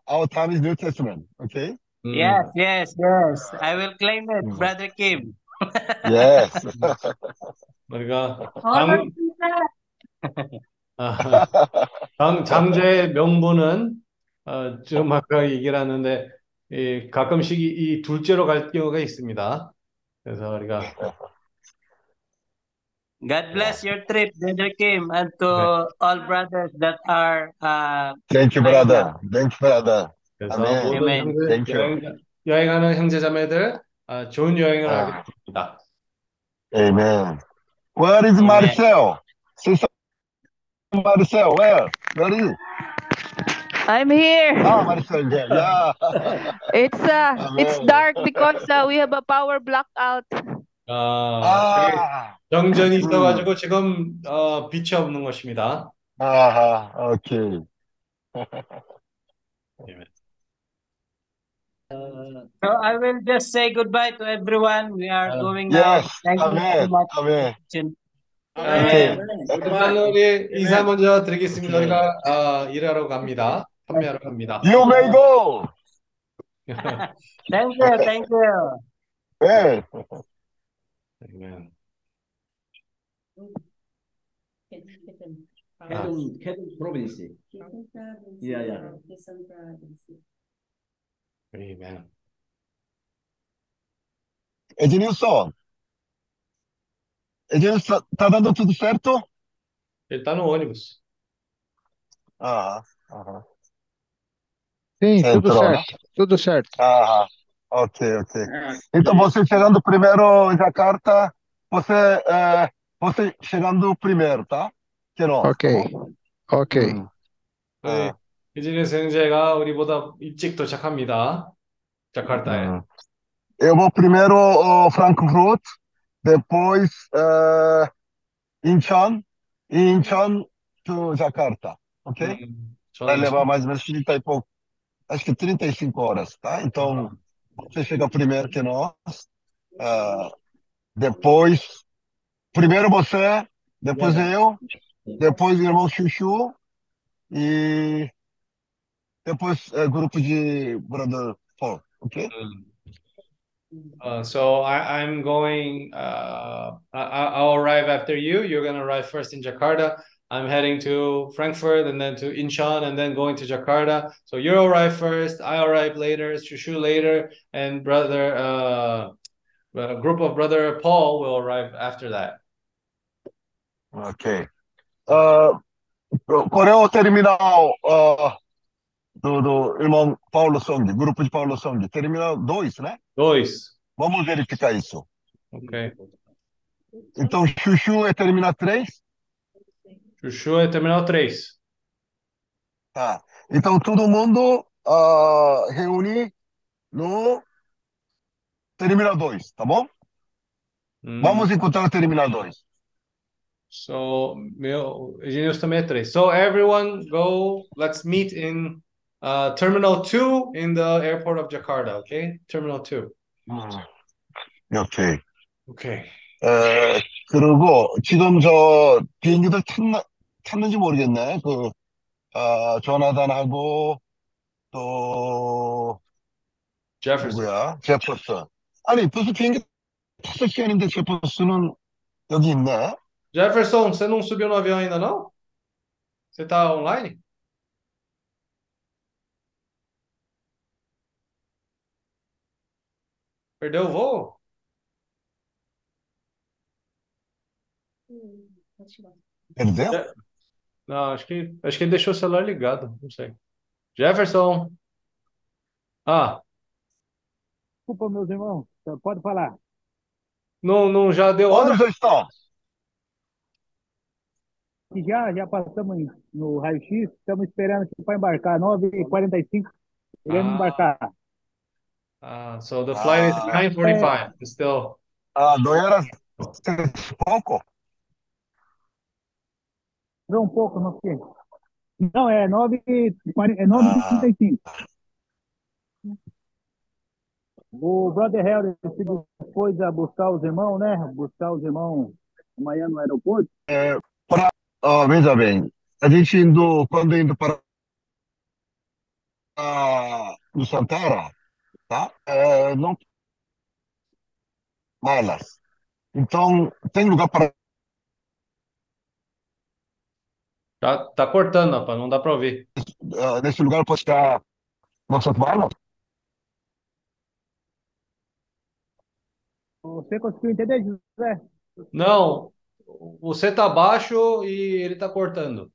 Our time is New Testament, okay? 음, Yes, yes, yes. I will claim it, Mm. Brother Kim. Yes. 우리가 All 장, 아, 장, 장제의 명분은 어, 좀 아까 얘기를 하는데 이, 가끔씩 이, 이 둘째로 갈 경우가 있습니다. 그래서 우리가 God bless your trip, Brother Kim, and to all brothers that are uh, Thank you, brother. Thank you, brother. 그래서 아멘. 모든 아멘. 형제, Thank you. 여행, 여행하는 형제자매들 아, 좋은 여행을 아. 하게 됩니다. Amen. Where is Amen. Marcel? Sister Marcel, where? Where is? I'm here. Ah, Marcel, yeah. yeah. [LAUGHS] It's uh it's Amen. dark because uh, we have a power blackout. 아, Ah, 정전이 음. 있어가지고 지금 어, 빛이 없는 것입니다. ah, okay. So I will just say goodbye to everyone. We are Uh, going now. Yes, Thank you so amen, much. amen. 아, 오케이. 일단 우리 인사 먼저 드리겠습니다. 우리가 아, 일하러 갑니다. 판매하러 갑니다. You may go. Thank you, thank you. 네. Amen. Quezon, Quezon province. Quezon province. Yeah, yeah. Quezon province. Amen. Ednilson, Ednilson, tá dando tudo certo? Ele tá no ônibus. Ah, aham. Sim, tudo né? certo, tudo certo. Aham. ok, ok. É, Então, você chegando primeiro em Jakarta, você, é, você chegando primeiro, tá? Que nós, tá Ok, bom? ok. 음, 네. 아, 이진희 선생제가 우리보다 일찍 도착합니다. 자카르타에. 음. Eu vou primeiro ao Frankfurt, depois é, Incheon, e Incheon to Jakarta, ok? 음, Vai 저는 levar mais ou menos 30 e pouco, acho que 35 horas, tá? Então, você chega primeiro que nós, ah, depois, primeiro você, depois eu, depois o irmão Chuchu e depois é, grupo de Brother Paul, ok? 음. Uh, so I, I'm going. Uh, I, I- I'll arrive after you. You're gonna arrive first in Jakarta. I'm heading to Frankfurt and then to Incheon and then going to Jakarta. So you arrive first. I arrive later. Shushu later, and brother, uh, a group of brother Paul will arrive after that. Ok. Ah, qual é o terminal ah, do, do irmão Paulo Song, grupo de Paulo Song? Terminal 2, né? Dois. Vamos verificar isso. Ok. Então, Chuchu é terminal 3? Shushu é terminal 3. Tá. Então, todo mundo ah, reúne no terminal 2, tá bom? Hum, Vamos encontrar o terminal 2. so meu Engenheiros também é 3. So everyone go. Let's meet in uh, terminal 2 in the airport of Jakarta. Okay, terminal 2. 오케이. Okay. 에, 그리고 지금 저 비행기들 탔나, 탔는지 모르겠네. 그, 아, 조나단하고 또 Jefferson. 누구야? 제퍼슨. 아니, 벌써 비행기 다섯 시간인데 제퍼슨은 여기 있네. Jefferson, você não subiu no avião ainda não? Você tá online? Perdeu o voo? Perdeu? Je- Não, acho que acho que ele deixou o celular ligado, não sei. Jefferson. Ah, Desculpa, meus irmãos, pode falar. não, não já deu Onde hora? vocês estão? E já, já passamos em- no raio-x, estamos esperando aqui para embarcar, 9h45, queremos Ah. embarcar. Ah, so the flight is Ah. 9:45. It's still Ah, e pouco? Um pouco, não sei. Não, é 9h40 é 9h35. O Brother se dispôs a buscar os irmãos, né? Buscar os irmãos amanhã no aeroporto. É, pra, ó, veja bem, a gente indo, quando indo para ah, no Santara, tá? É, não malas. Então, tem lugar para tá, tá cortando, rapaz, não dá para ouvir. ah, nesse lugar para ficar nossas malas? Você conseguiu entender, José? Não, você tá baixo e ele tá cortando.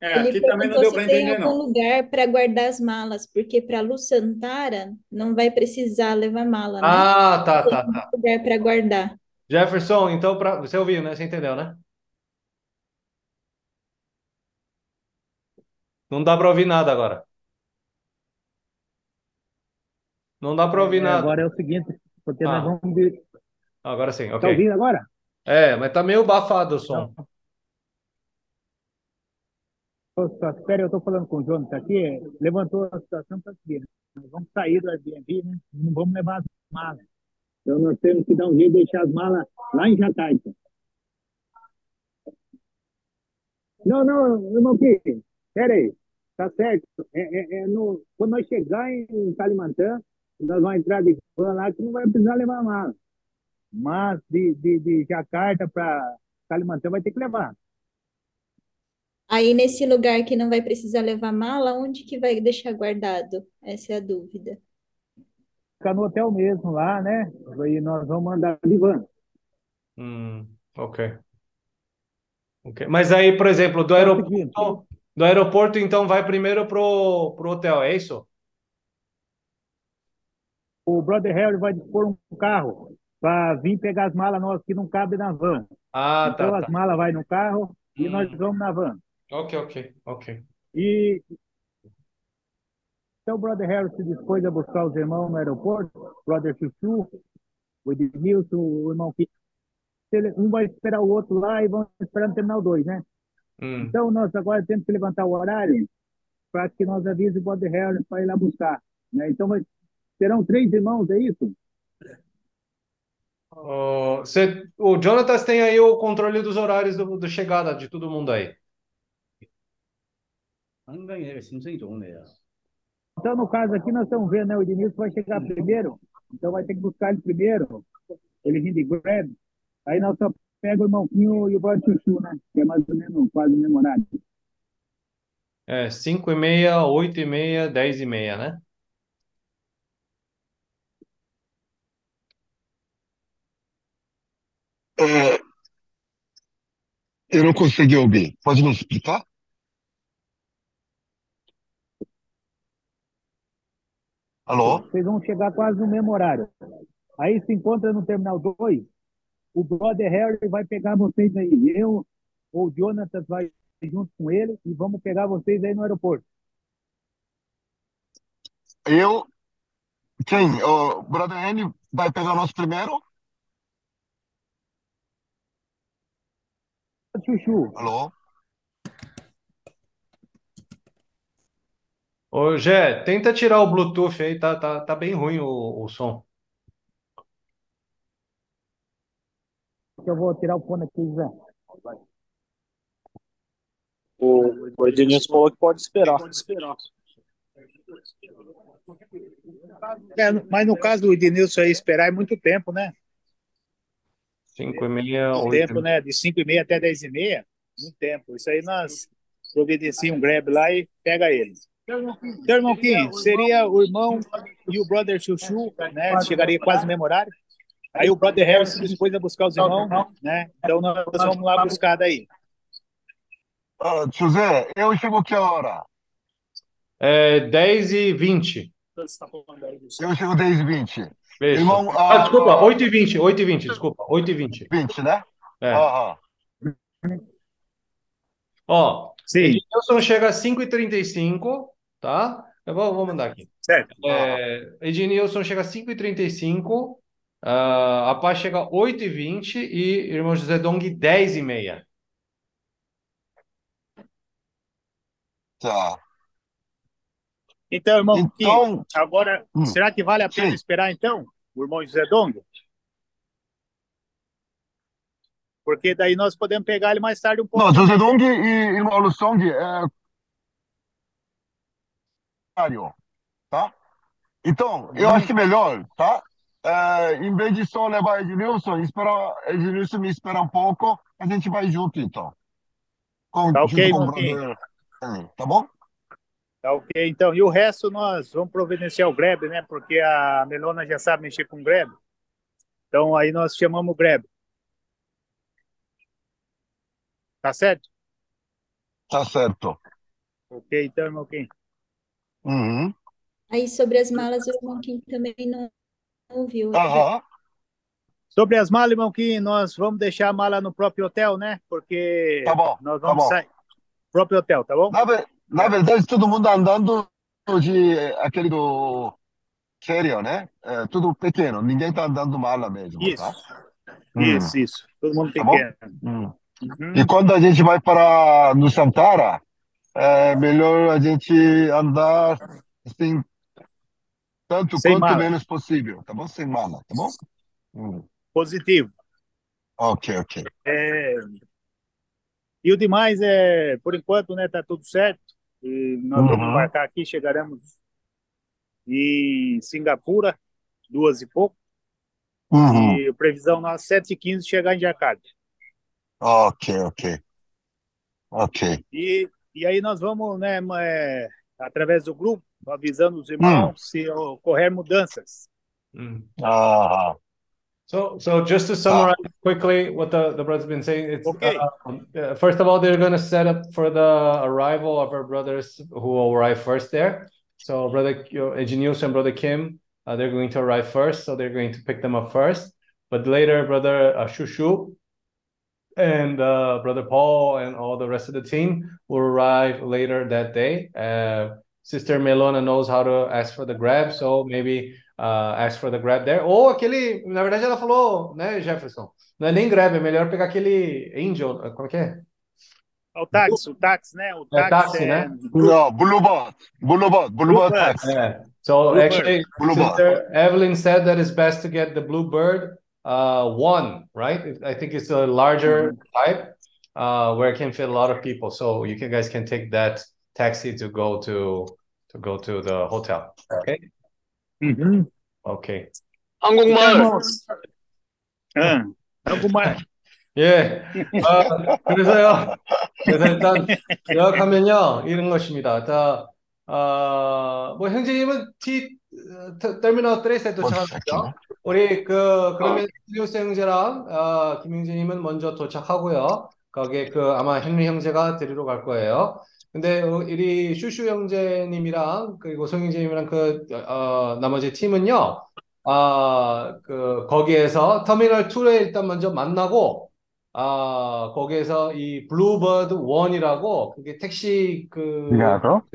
É, Ele aqui também não deu se para tem entender, algum não. lugar para guardar as malas, porque para Lu Santara não vai precisar levar mala, né? Ah, tá, Tem tá, tá. lugar para guardar. Jefferson, então para você ouviu, né? Você entendeu, né? Não dá para ouvir nada agora. Não dá para ouvir É, nada. agora é o seguinte, porque nós Ah. vamos ver. Agora sim, Tá ok. ouvindo agora? É, mas tá meio abafado o som. Ô, Só espera, eu estou falando com o Jonathan aqui, levantou a situação para seguir. né? Nós vamos sair do Airbnb, né? Não vamos levar as malas. Então nós temos que dar um jeito de deixar as malas lá em Jacarta. Não, não, irmão Kiki, espera aí. Tá certo. É, é- é no, quando nós chegar em Kalimantan, nós vamos entrar de van lá que não vai precisar levar mala. Mas de, de, de Jacarta para Kalimantan vai ter que levar. Aí nesse lugar que não vai precisar levar mala, onde que vai deixar guardado? Essa é a dúvida. Ficar no hotel mesmo lá, né? Aí nós vamos andar de van. Hum, ok. Ok. Mas aí, por exemplo, do aeroporto, do aeroporto, então vai primeiro pro, pro hotel, é isso? o brother Harry vai dispor um carro para vir pegar as malas nossas que não cabem na van. Ah, Então tá, as tá. malas vai no carro e nós Hum, vamos na van. ok, ok, ok. E então o brother Harry se dispôs a buscar os irmãos no aeroporto, o brother Chuchu, o Edmilson, o irmão que um vai esperar o outro lá e vão esperar no terminal 2, né? Hum. Então, nós agora temos que levantar o horário para que nós avise o Bob Harris para ir lá buscar. Né? Então, vai, serão três irmãos, é isso? Uh, cê, o Jonatas tem aí o controle dos horários do, do chegada de todo mundo aí. Então, no caso aqui, nós estamos vendo, né? O Edmilson vai chegar primeiro, então vai ter que buscar ele primeiro. Ele vindo de grab. Aí nós só pega o irmão Quinho e o brother Chuchu, né? Que é mais ou menos quase o mesmo horário. É, 5 e meia, 8 e meia, 10 e meia, né? É, eu não consegui ouvir. Pode me explicar? Alô? Vocês vão chegar quase no mesmo horário. Aí se encontra no Terminal 2, o brother Harry vai pegar vocês aí. Eu ou o Jonathan vai junto com ele e vamos pegar vocês aí no aeroporto. Eu, quem? O Brother Henry vai pegar nós primeiro? Chuchu. Alô? Ô, Gé, tenta tirar o Bluetooth aí, tá, tá, tá bem ruim o, o som. Eu vou tirar o fone aqui, Zé. O, o Ednilson falou que pode esperar. É, mas no caso do Ednilson aí, esperar é muito tempo, né? 5 e meia, Muito 8 e tempo, né? De 5 e meia até 10 e meia. Muito tempo. Isso aí nós providenciamos um grab lá e pega ele. Então, irmão Kim, seria o irmão e o brother Chuchu, né? Chegaria quase no mesmo horário. Aí o brother Harry se dispôs a buscar os irmãos, né? Então nós vamos lá buscar daí. Ah, José, eu chego que hora? É 10 e 20. Eu chego 10 e 20. Isso. Irmão, Ah, ah, desculpa, 8 e 20, 8 e 20, desculpa, 8 e 20. 20, né? É. Ó, Sim. Ednilson chega às 5 e 35, tá? Eu vou, vou mandar aqui. Certo. É, Ednilson chega às 5 35, ah, a Paz chega às 8 e 20 e irmão José Dong 10 e meia. Tá. Então, irmão Então, Kim, agora, hum, será que vale a pena sim. esperar então? O irmão José Dong? Porque daí nós podemos pegar ele mais tarde um pouco. Não, José Dong e irmão Lusong é tá? Então, eu acho que melhor, tá? É, em vez de só levar Ednilson, espera, Ednilson me espera um pouco, a gente vai junto, então. Com, Tá ok, com Henry, tá bom? Tá ok, então. E o resto nós vamos providenciar o Grab, né? Porque a Melona já sabe mexer com o Grab. Então aí nós chamamos o Grab. Tá certo? Tá certo. Ok, então, irmão Kim. Uhum. Aí sobre as malas, o irmão Kim também não ouviu. Aham. Sobre as malas, irmão Kim, nós vamos deixar a mala no próprio hotel, né? Porque Tá bom, nós tá vamos bom. sair. Próprio hotel, tá bom? Na, na verdade, todo mundo andando de aquele do Carrier, né? É, tudo pequeno, ninguém tá andando mala mesmo, Isso, tá? Hum, isso, isso. Todo mundo tá bom? pequeno. Hum. Uhum. E quando a gente vai para no Santara, é melhor a gente andar assim, tanto Sem quanto mala. menos possível, tá bom? Sem mala, tá bom? Hum. Positivo. Ok, ok. É, E o demais é, por enquanto, né, tá tudo certo. E nós vamos Uhum. embarcar aqui, chegaremos em Singapura, duas e pouco. Uhum. E a previsão nós, 7h15, chegar em Jakarta. Ok, ok. Ok. E, e aí nós vamos, né, é, através do grupo, avisando os irmãos se ocorrer mudanças. Mm. Ah, So, so just to summarize quickly what the, the brother's been saying, it's Okay. uh, uh, first of all, they're going to set up for the arrival of our brothers who will arrive first there. So, brother Engineers and brother Kim, uh, they're going to arrive first, so they're going to pick them up first. But later, brother uh, Shushu and uh, brother Paul and all the rest of the team will arrive later that day. Uh, Sister Melona knows how to ask for the grab, so maybe uh, ask for the grab there. Ou aquele, na verdade ela falou, né, Jefferson? Não é nem grab, é melhor pegar aquele angel, como é que é? O táxi, o táxi, né? O É táxi, táxi, é- né? no, Bluebird. Bluebird. Bluebird Bluebird. tax. Yeah. So Bluebird. actually, Bluebird. Sister Evelyn said that it's best to get the Bluebird uh, one, right? I think it's a larger type uh, where it can fit a lot of people. So you can, guys can take that taxi to go to to go to the hotel. Okay. Uhum. Okay. 한국말 ah, alguma, 예. 어, 그래서요. 그래서 일단 요약하면요. 이런 것입니다. 자, 어, 뭐 형제님은 T 터- 터미널 3에 도착하셨죠? 우리 그 그러면 리우스 형제랑 어, 김형제님은 먼저 도착하고요. 거기에 그 아마 헨리 형제가 데리러 갈 거예요. 근데 어, 이리 슈슈 형제님이랑 그리고 송 형제님이랑 그 어, 나머지 팀은요. 아, 그 거기에서 터미널 2에 일단 먼저 만나고 아, 거기에서 이 Blue Bird 1이라고 그게 택시 그?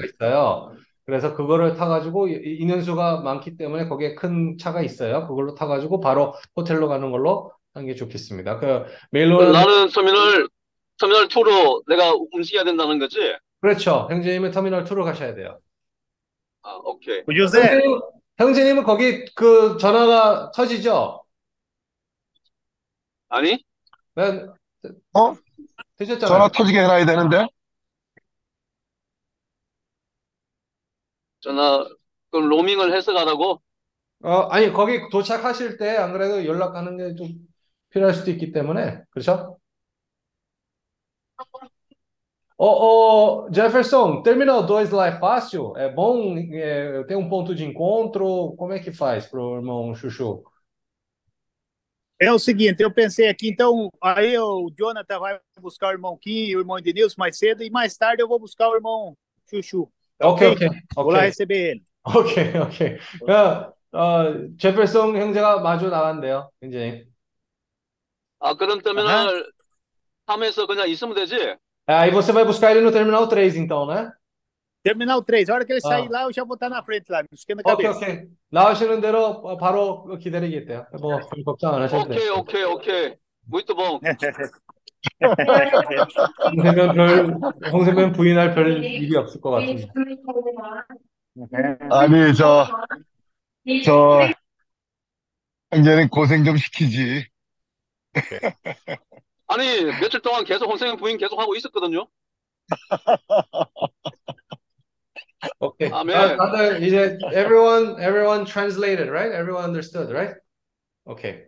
있어요. 그래서 그거를 타가지고 이- 인원수가 많기 때문에 거기에 큰 차가 있어요. 그걸로 타가지고 바로 호텔로 가는 걸로 하는 게 좋겠습니다. 그 메일로는 나는 터미널 터미널 2로 내가 움직여야 된다는 거지? 그렇죠. 형제님은 터미널 2로 가셔야 돼요. 아, 오케이. José, 형제님, 형제님은 거기 그 전화가 터지죠? 아니? 네, 어? 되셨잖아요. 전화 터지게 해놔야 되는데? 전화 그럼 로밍을 해서 가라고? 어, 아니, 거기 도착하실 때 안 그래도 연락하는 게 좀 필요할 수도 있기 때문에, 그렇죠? Ô, ô, Jefferson, terminal 2 lá é fácil? É bom? É, tem um ponto de encontro? Como é que faz pro irmão Chuchu? é o seguinte, eu pensei aqui, então, aí o Jonathan vai buscar o irmão Kim e o irmão Denilson mais cedo, e mais tarde eu vou buscar o irmão Chuchu. Tá Ok, ok, Vou lá ok. receber ele. 오케이, [LAUGHS] 오케이. 야, 어, 제ferson 형제가 마주 나간대요, 이제. 아, 그럼 터미널 3에서 그냥 있으면 되지? Aí você vai buscar ele no terminal 3, então, né? Terminal 3, a hora que ele Ah. sair lá, eu já vou estar na frente lá, esquenta a 오케이, cabeça. 오케이. 나오시는 대로 어, 바로 기다리겠대요. 뭐, 별 걱정 안 하셔도 돼요. 오케이, 오케이, 오케이. muito bom. 홍세면 별, 홍세면 부인할 별 일이 없을 것 같습니다. 아니, 저, 저, 형제는 고생 좀 시키지. 아니, 며칠 동안 계속 혼생 부인 계속 하고 있었거든요. [LAUGHS] 오케이. 아멘. 다- 다들 이제 everyone everyone translated, right? Everyone understood, right? Okay.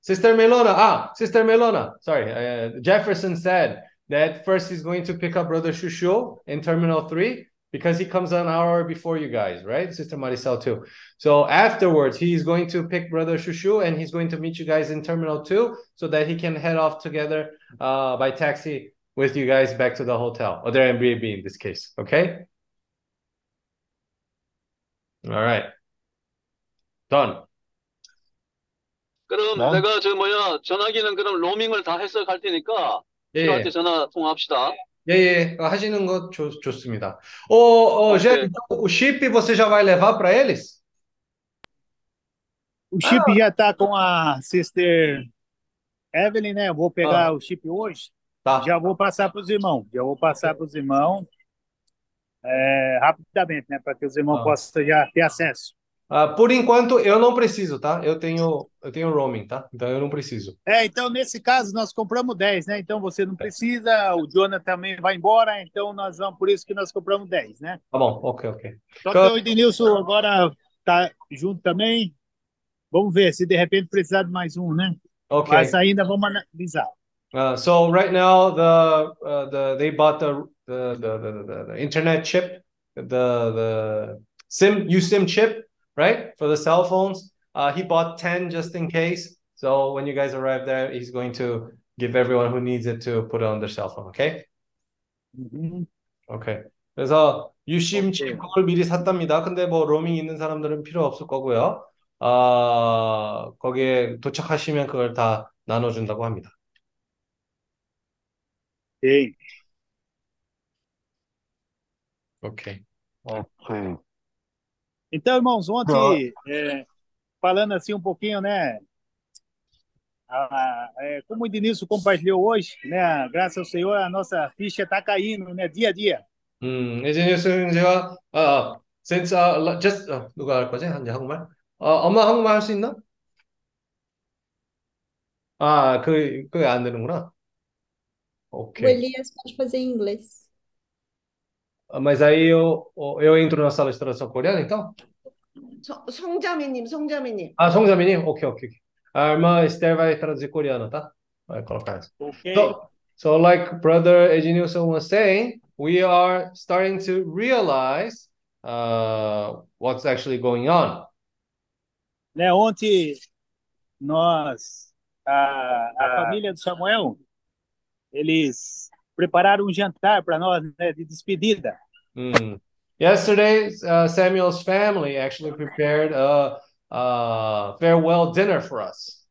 Sister Melona, ah, Sister Melona, sorry, uh, Jefferson said that first he's going to pick up Brother Shushu in Terminal 3 because he comes an hour before you guys, right? Sister Maricel too. So afterwards, he's going to pick Brother Shushu and he's going to meet you guys in Terminal 2 so that he can head off together uh, by taxi with you guys back to the hotel or their Airbnb in this case, okay? All right. Done. 그럼 네. 내가 저 뭐야 전화기는 그럼 로밍을 다 해서 갈 테니까 예, 필요할 예. 때 전화 통화합시다. 예, 예. 하시는 거 좋, 좋습니다. Ô, ô, Gê, então, o chip você já vai levar para eles? O chip já está com a Sister Evelyn, né? Eu vou pegar Ah. o chip hoje. Tá. Já vou passar para os irmãos. Já vou passar para os irmãos é, rapidamente, né? Para que os irmãos Ah. possam já ter acesso. Ah, por enquanto, eu não preciso, tá? Eu tenho, eu tenho roaming, tá? Então eu não preciso. É, então nesse caso nós compramos 10, né? Então você não precisa, o Jonathan também vai embora, então nós vamos, por isso que nós compramos 10, né? Tá bom, ok, ok. Só que o Edenilson agora tá junto também. Vamos ver se de repente precisar de mais um, né? Ok. Mas ainda vamos analisar. Uh, so right now the uh, the they bought the the, the the the the internet chip, the the SIM USIM chip, right, for the cell phones. Uh, he bought 10 just in case. So when you guys arrive there, he's going to give everyone who needs it to put it on their cell phone, okay? 오케이. 그래서 유심 칩을 미리 샀답니다. 근데 뭐 로밍 있는 사람들은 필요 없을 거고요. 아, 거기에 도착하시면 그걸 다 나눠준다고 합니다. Sim. 오케이. 오케이. Então, irmãos, ontem, é, falando assim um pouquinho, né? a- é, como o Denilson compartilhou hoje, né? Graças ao Senhor, a nossa ficha está caindo, né? Dia a dia. 음, 이제 뉴스는 제가 아, 아, since uh, just 어, 누가 할 거지? 이제 한국말? 어, 엄마 한국말 할 수 있나? 아, 그 그게 안 되는구나. O 오케이. Elias pode fazer em inglês. 아, mas aí eu eu entro na sala de tradução coreana, então? 성- 성자매님, 성자매님. Ah, 송자민님? 오케이, 오케이. 오케이. A irmã Esther vai traduzir coreano, tá? Vai colocar isso. Ok. So, so like brother Ednilson was saying, we are starting to realize uh, what's actually going on. Né? Ontem, nós, a, a família do Samuel, eles prepararam um jantar para nós, né? De despedida. Mm. Yesterday, uh, Samuel's family actually prepared a, a farewell dinner for us.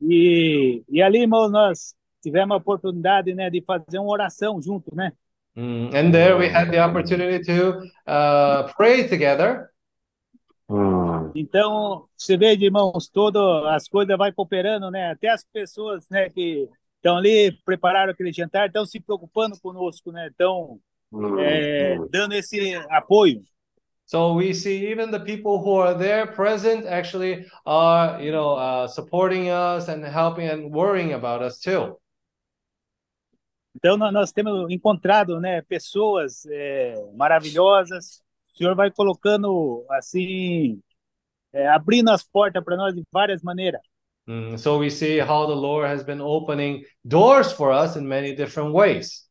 E, e ali, irmão, nós tivemos a oportunidade, né? De fazer uma oração junto, né? Mm. And there we had the opportunity to uh, pray together. Então, você vê, irmãos, todas as coisas vai cooperando, né? Até as pessoas, né, que estão ali, prepararam aquele jantar, estão se preocupando conosco, né? Estão é, dando esse apoio. So we see even the people who are there present actually are, you know, uh, supporting us and helping and worrying about us too. Então, nó- nós temos encontrado, né, pessoas é, maravilhosas. O Senhor vai colocando, assim, é, abrindo as portas para nós de várias maneiras. Mm, so we see how the Lord has been opening doors for us in many different ways.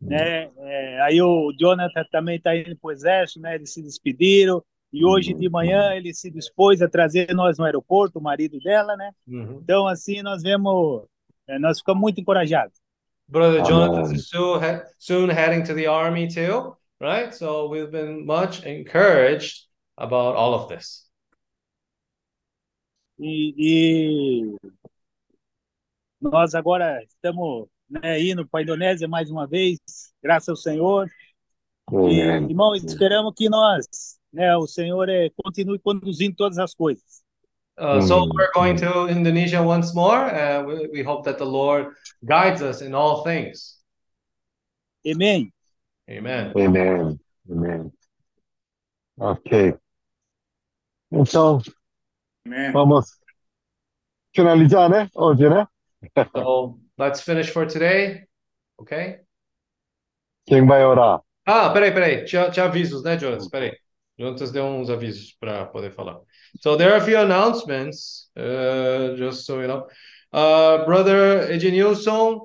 né? É, aí o Jonathan também está indo para o exército, né? Eles se despediram e hoje de manhã ele se dispôs a trazer nós no aeroporto, o marido dela, né? Mhm. Então assim nós vemos, é, nós ficamos muito encorajados. Brother Jonathan is soon, he- soon heading to the army too, right? So we've been much encouraged about all of this. E, e nós agora estamos né, indo para a Indonésia mais uma vez, graças ao Senhor. E, Amém. irmãos, esperamos que nós, né, o Senhor é, continue conduzindo todas as coisas. Uh, so we're going to Indonesia once more. Uh, we, we hope that the Lord guides us in all things. Amém. Amen. Amém. Amém. Ok. Então, vamos finalizar, né? Hoje, né? So let's finish for today. Okay? Quem vai orar? Ah, peraí, peraí. Tinha, tinha avisos, né, Jonas? Peraí. Jonas deu uns avisos para poder falar. So there are a few announcements, uh, just so you know. Uh, Brother Ednilson,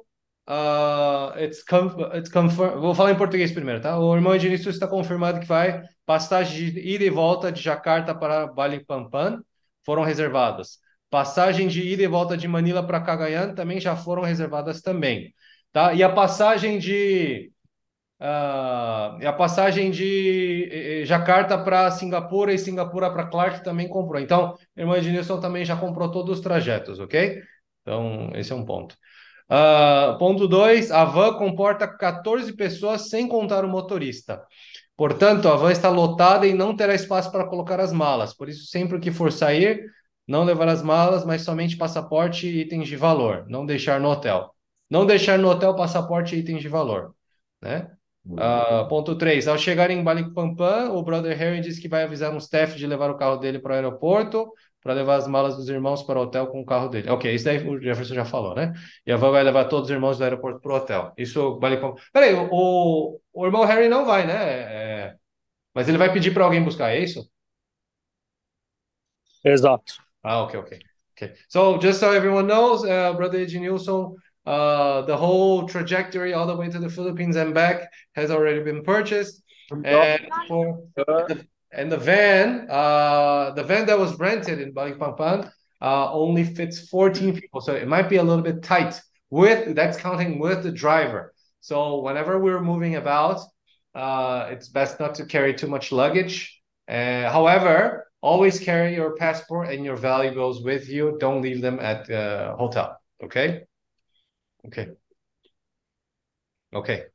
uh, it's, com it's confirmed. Vou falar em português primeiro, tá? O irmão Ednilson está confirmado que vai passagem de ida e volta de Jakarta para Balikpapan foram reservadas. Passagem de ida e volta de Manila para Cagayan também já foram reservadas também, tá? E a passagem de e a passagem de eh, eh, Jakarta para Singapura e Singapura para Clark também comprou. Então, a irmã Ednilson também já comprou todos os trajetos, ok? Então, esse é um ponto. Ah, ponto 2, a van comporta 14 pessoas sem contar o motorista. Portanto, a van está lotada e não terá espaço para colocar as malas. Por isso, sempre que for sair, não levar as malas, mas somente passaporte e itens de valor. Não deixar no hotel. Não deixar no hotel passaporte e itens de valor, né? Ah, ponto 3. Ao chegar em Balikpapan, o brother Harry diz que vai avisar um staff de levar o carro dele para o aeroporto para levar as malas dos irmãos para o hotel com o carro dele. Ok, isso daí o Jefferson já falou, né? E a van vai levar todos os irmãos do aeroporto para o hotel. Isso Balikpapan. Peraí, o, o, o irmão Harry não vai, né? É, Mas ele vai pedir para alguém buscar, é isso? Exato. Ah, ok, ok. Ok. Okay, so just so everyone knows, uh, Brother Ednilson, uh, the whole trajectory all the way to the Philippines and back has already been purchased, and for and the van, uh, the van that was rented in Balikpapan, uh, only fits 14 people, so it might be a little bit tight. With that's counting with the driver. So whenever we're moving about, uh, it's best not to carry too much luggage. Uh, however, always carry your passport and your valuables with you. Don't leave them at the hotel. Okay. Okay. Okay.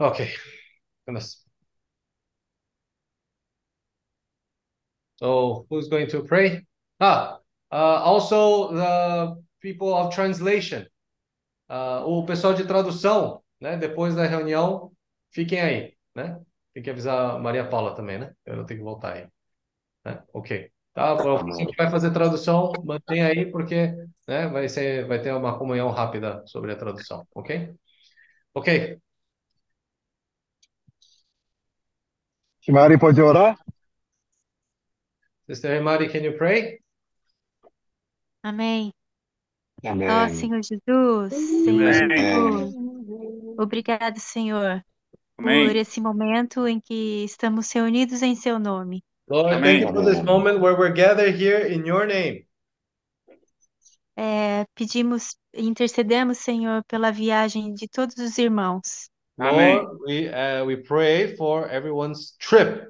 Okay. Goodness. So who's going to pray? Ah, uh, also the people of translation. Uh, o pessoal de tradução, né? Depois da reunião, fiquem aí, né? Tem que avisar a Maria Paula também, né? Eu tenho que voltar aí. Né? Ok. Tá. Você que vai fazer tradução, mantém aí, porque né, vai ser, vai ter uma comunhão rápida sobre a tradução, ok? Ok. Mari pode orar? Sister Mari, can you pray? Amém. Ó Amém. Senhor Jesus, Senhor Amém. Jesus, obrigado, Senhor, por Amém. esse momento em que estamos reunidos em Seu nome. Lord, Amém. thank you for this moment where we're gathered here in your name. É, pedimos, intercedemos, Senhor, pela viagem de todos os irmãos. Amém. Lord, we, uh, we pray for everyone's trip.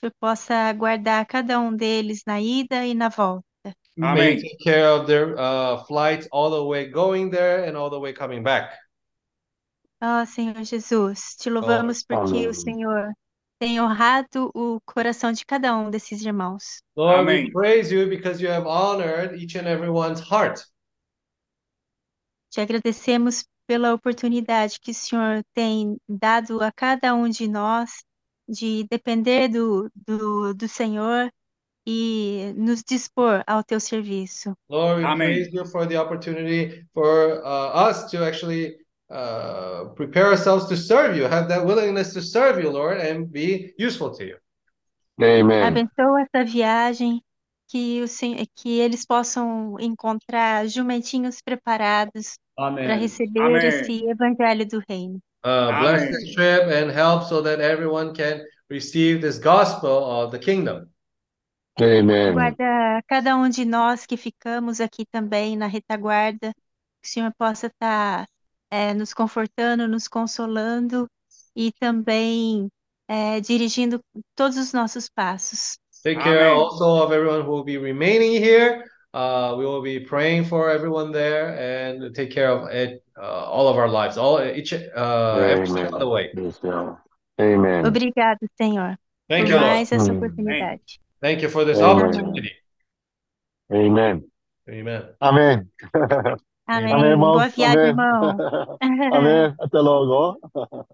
Que o Senhor possa guardar cada um deles na ida e na volta. May Amém. you take care of their uh, flights all the way going there and all the way coming back. Ó Senhor Jesus, te louvamos porque Amém. o Senhor tem honrado o coração de cada um desses irmãos. Lord, we Amém. praise you because you have honored each and everyone's heart. Te agradecemos pela oportunidade que o Senhor tem dado a cada um de nós de depender do, do, do Senhor e nos dispor ao teu serviço. Lord, we Amém. praise you for the opportunity for uh, us to actually uh, prepare ourselves to serve you, have that willingness to serve you, Lord, and be useful to you. Amen. Abençoa essa viagem, que, o, Sen- que eles possam encontrar jumentinhos preparados para receber Amém. esse evangelho do reino. Uh, bless this trip and help so that everyone can receive this gospel of the kingdom. Amen. Guarda cada um de nós que ficamos aqui também na retaguarda, que o Senhor possa estar eh, nos confortando, nos consolando e também eh, dirigindo todos os nossos passos. Take care Amém. also of everyone who will be remaining here. Uh, we will be praying for everyone there and take care of it, uh, all of our lives, all each uh, every step of the way. Amen. Obrigado, Senhor, Thank por you, mais essa oportunidade. Thank you for this Amen. opportunity. Amen. Amen. Amém. Amém. Amém, irmãos. Boa viagem, Amém. irmão. [LAUGHS] Amém. Até logo. [LAUGHS]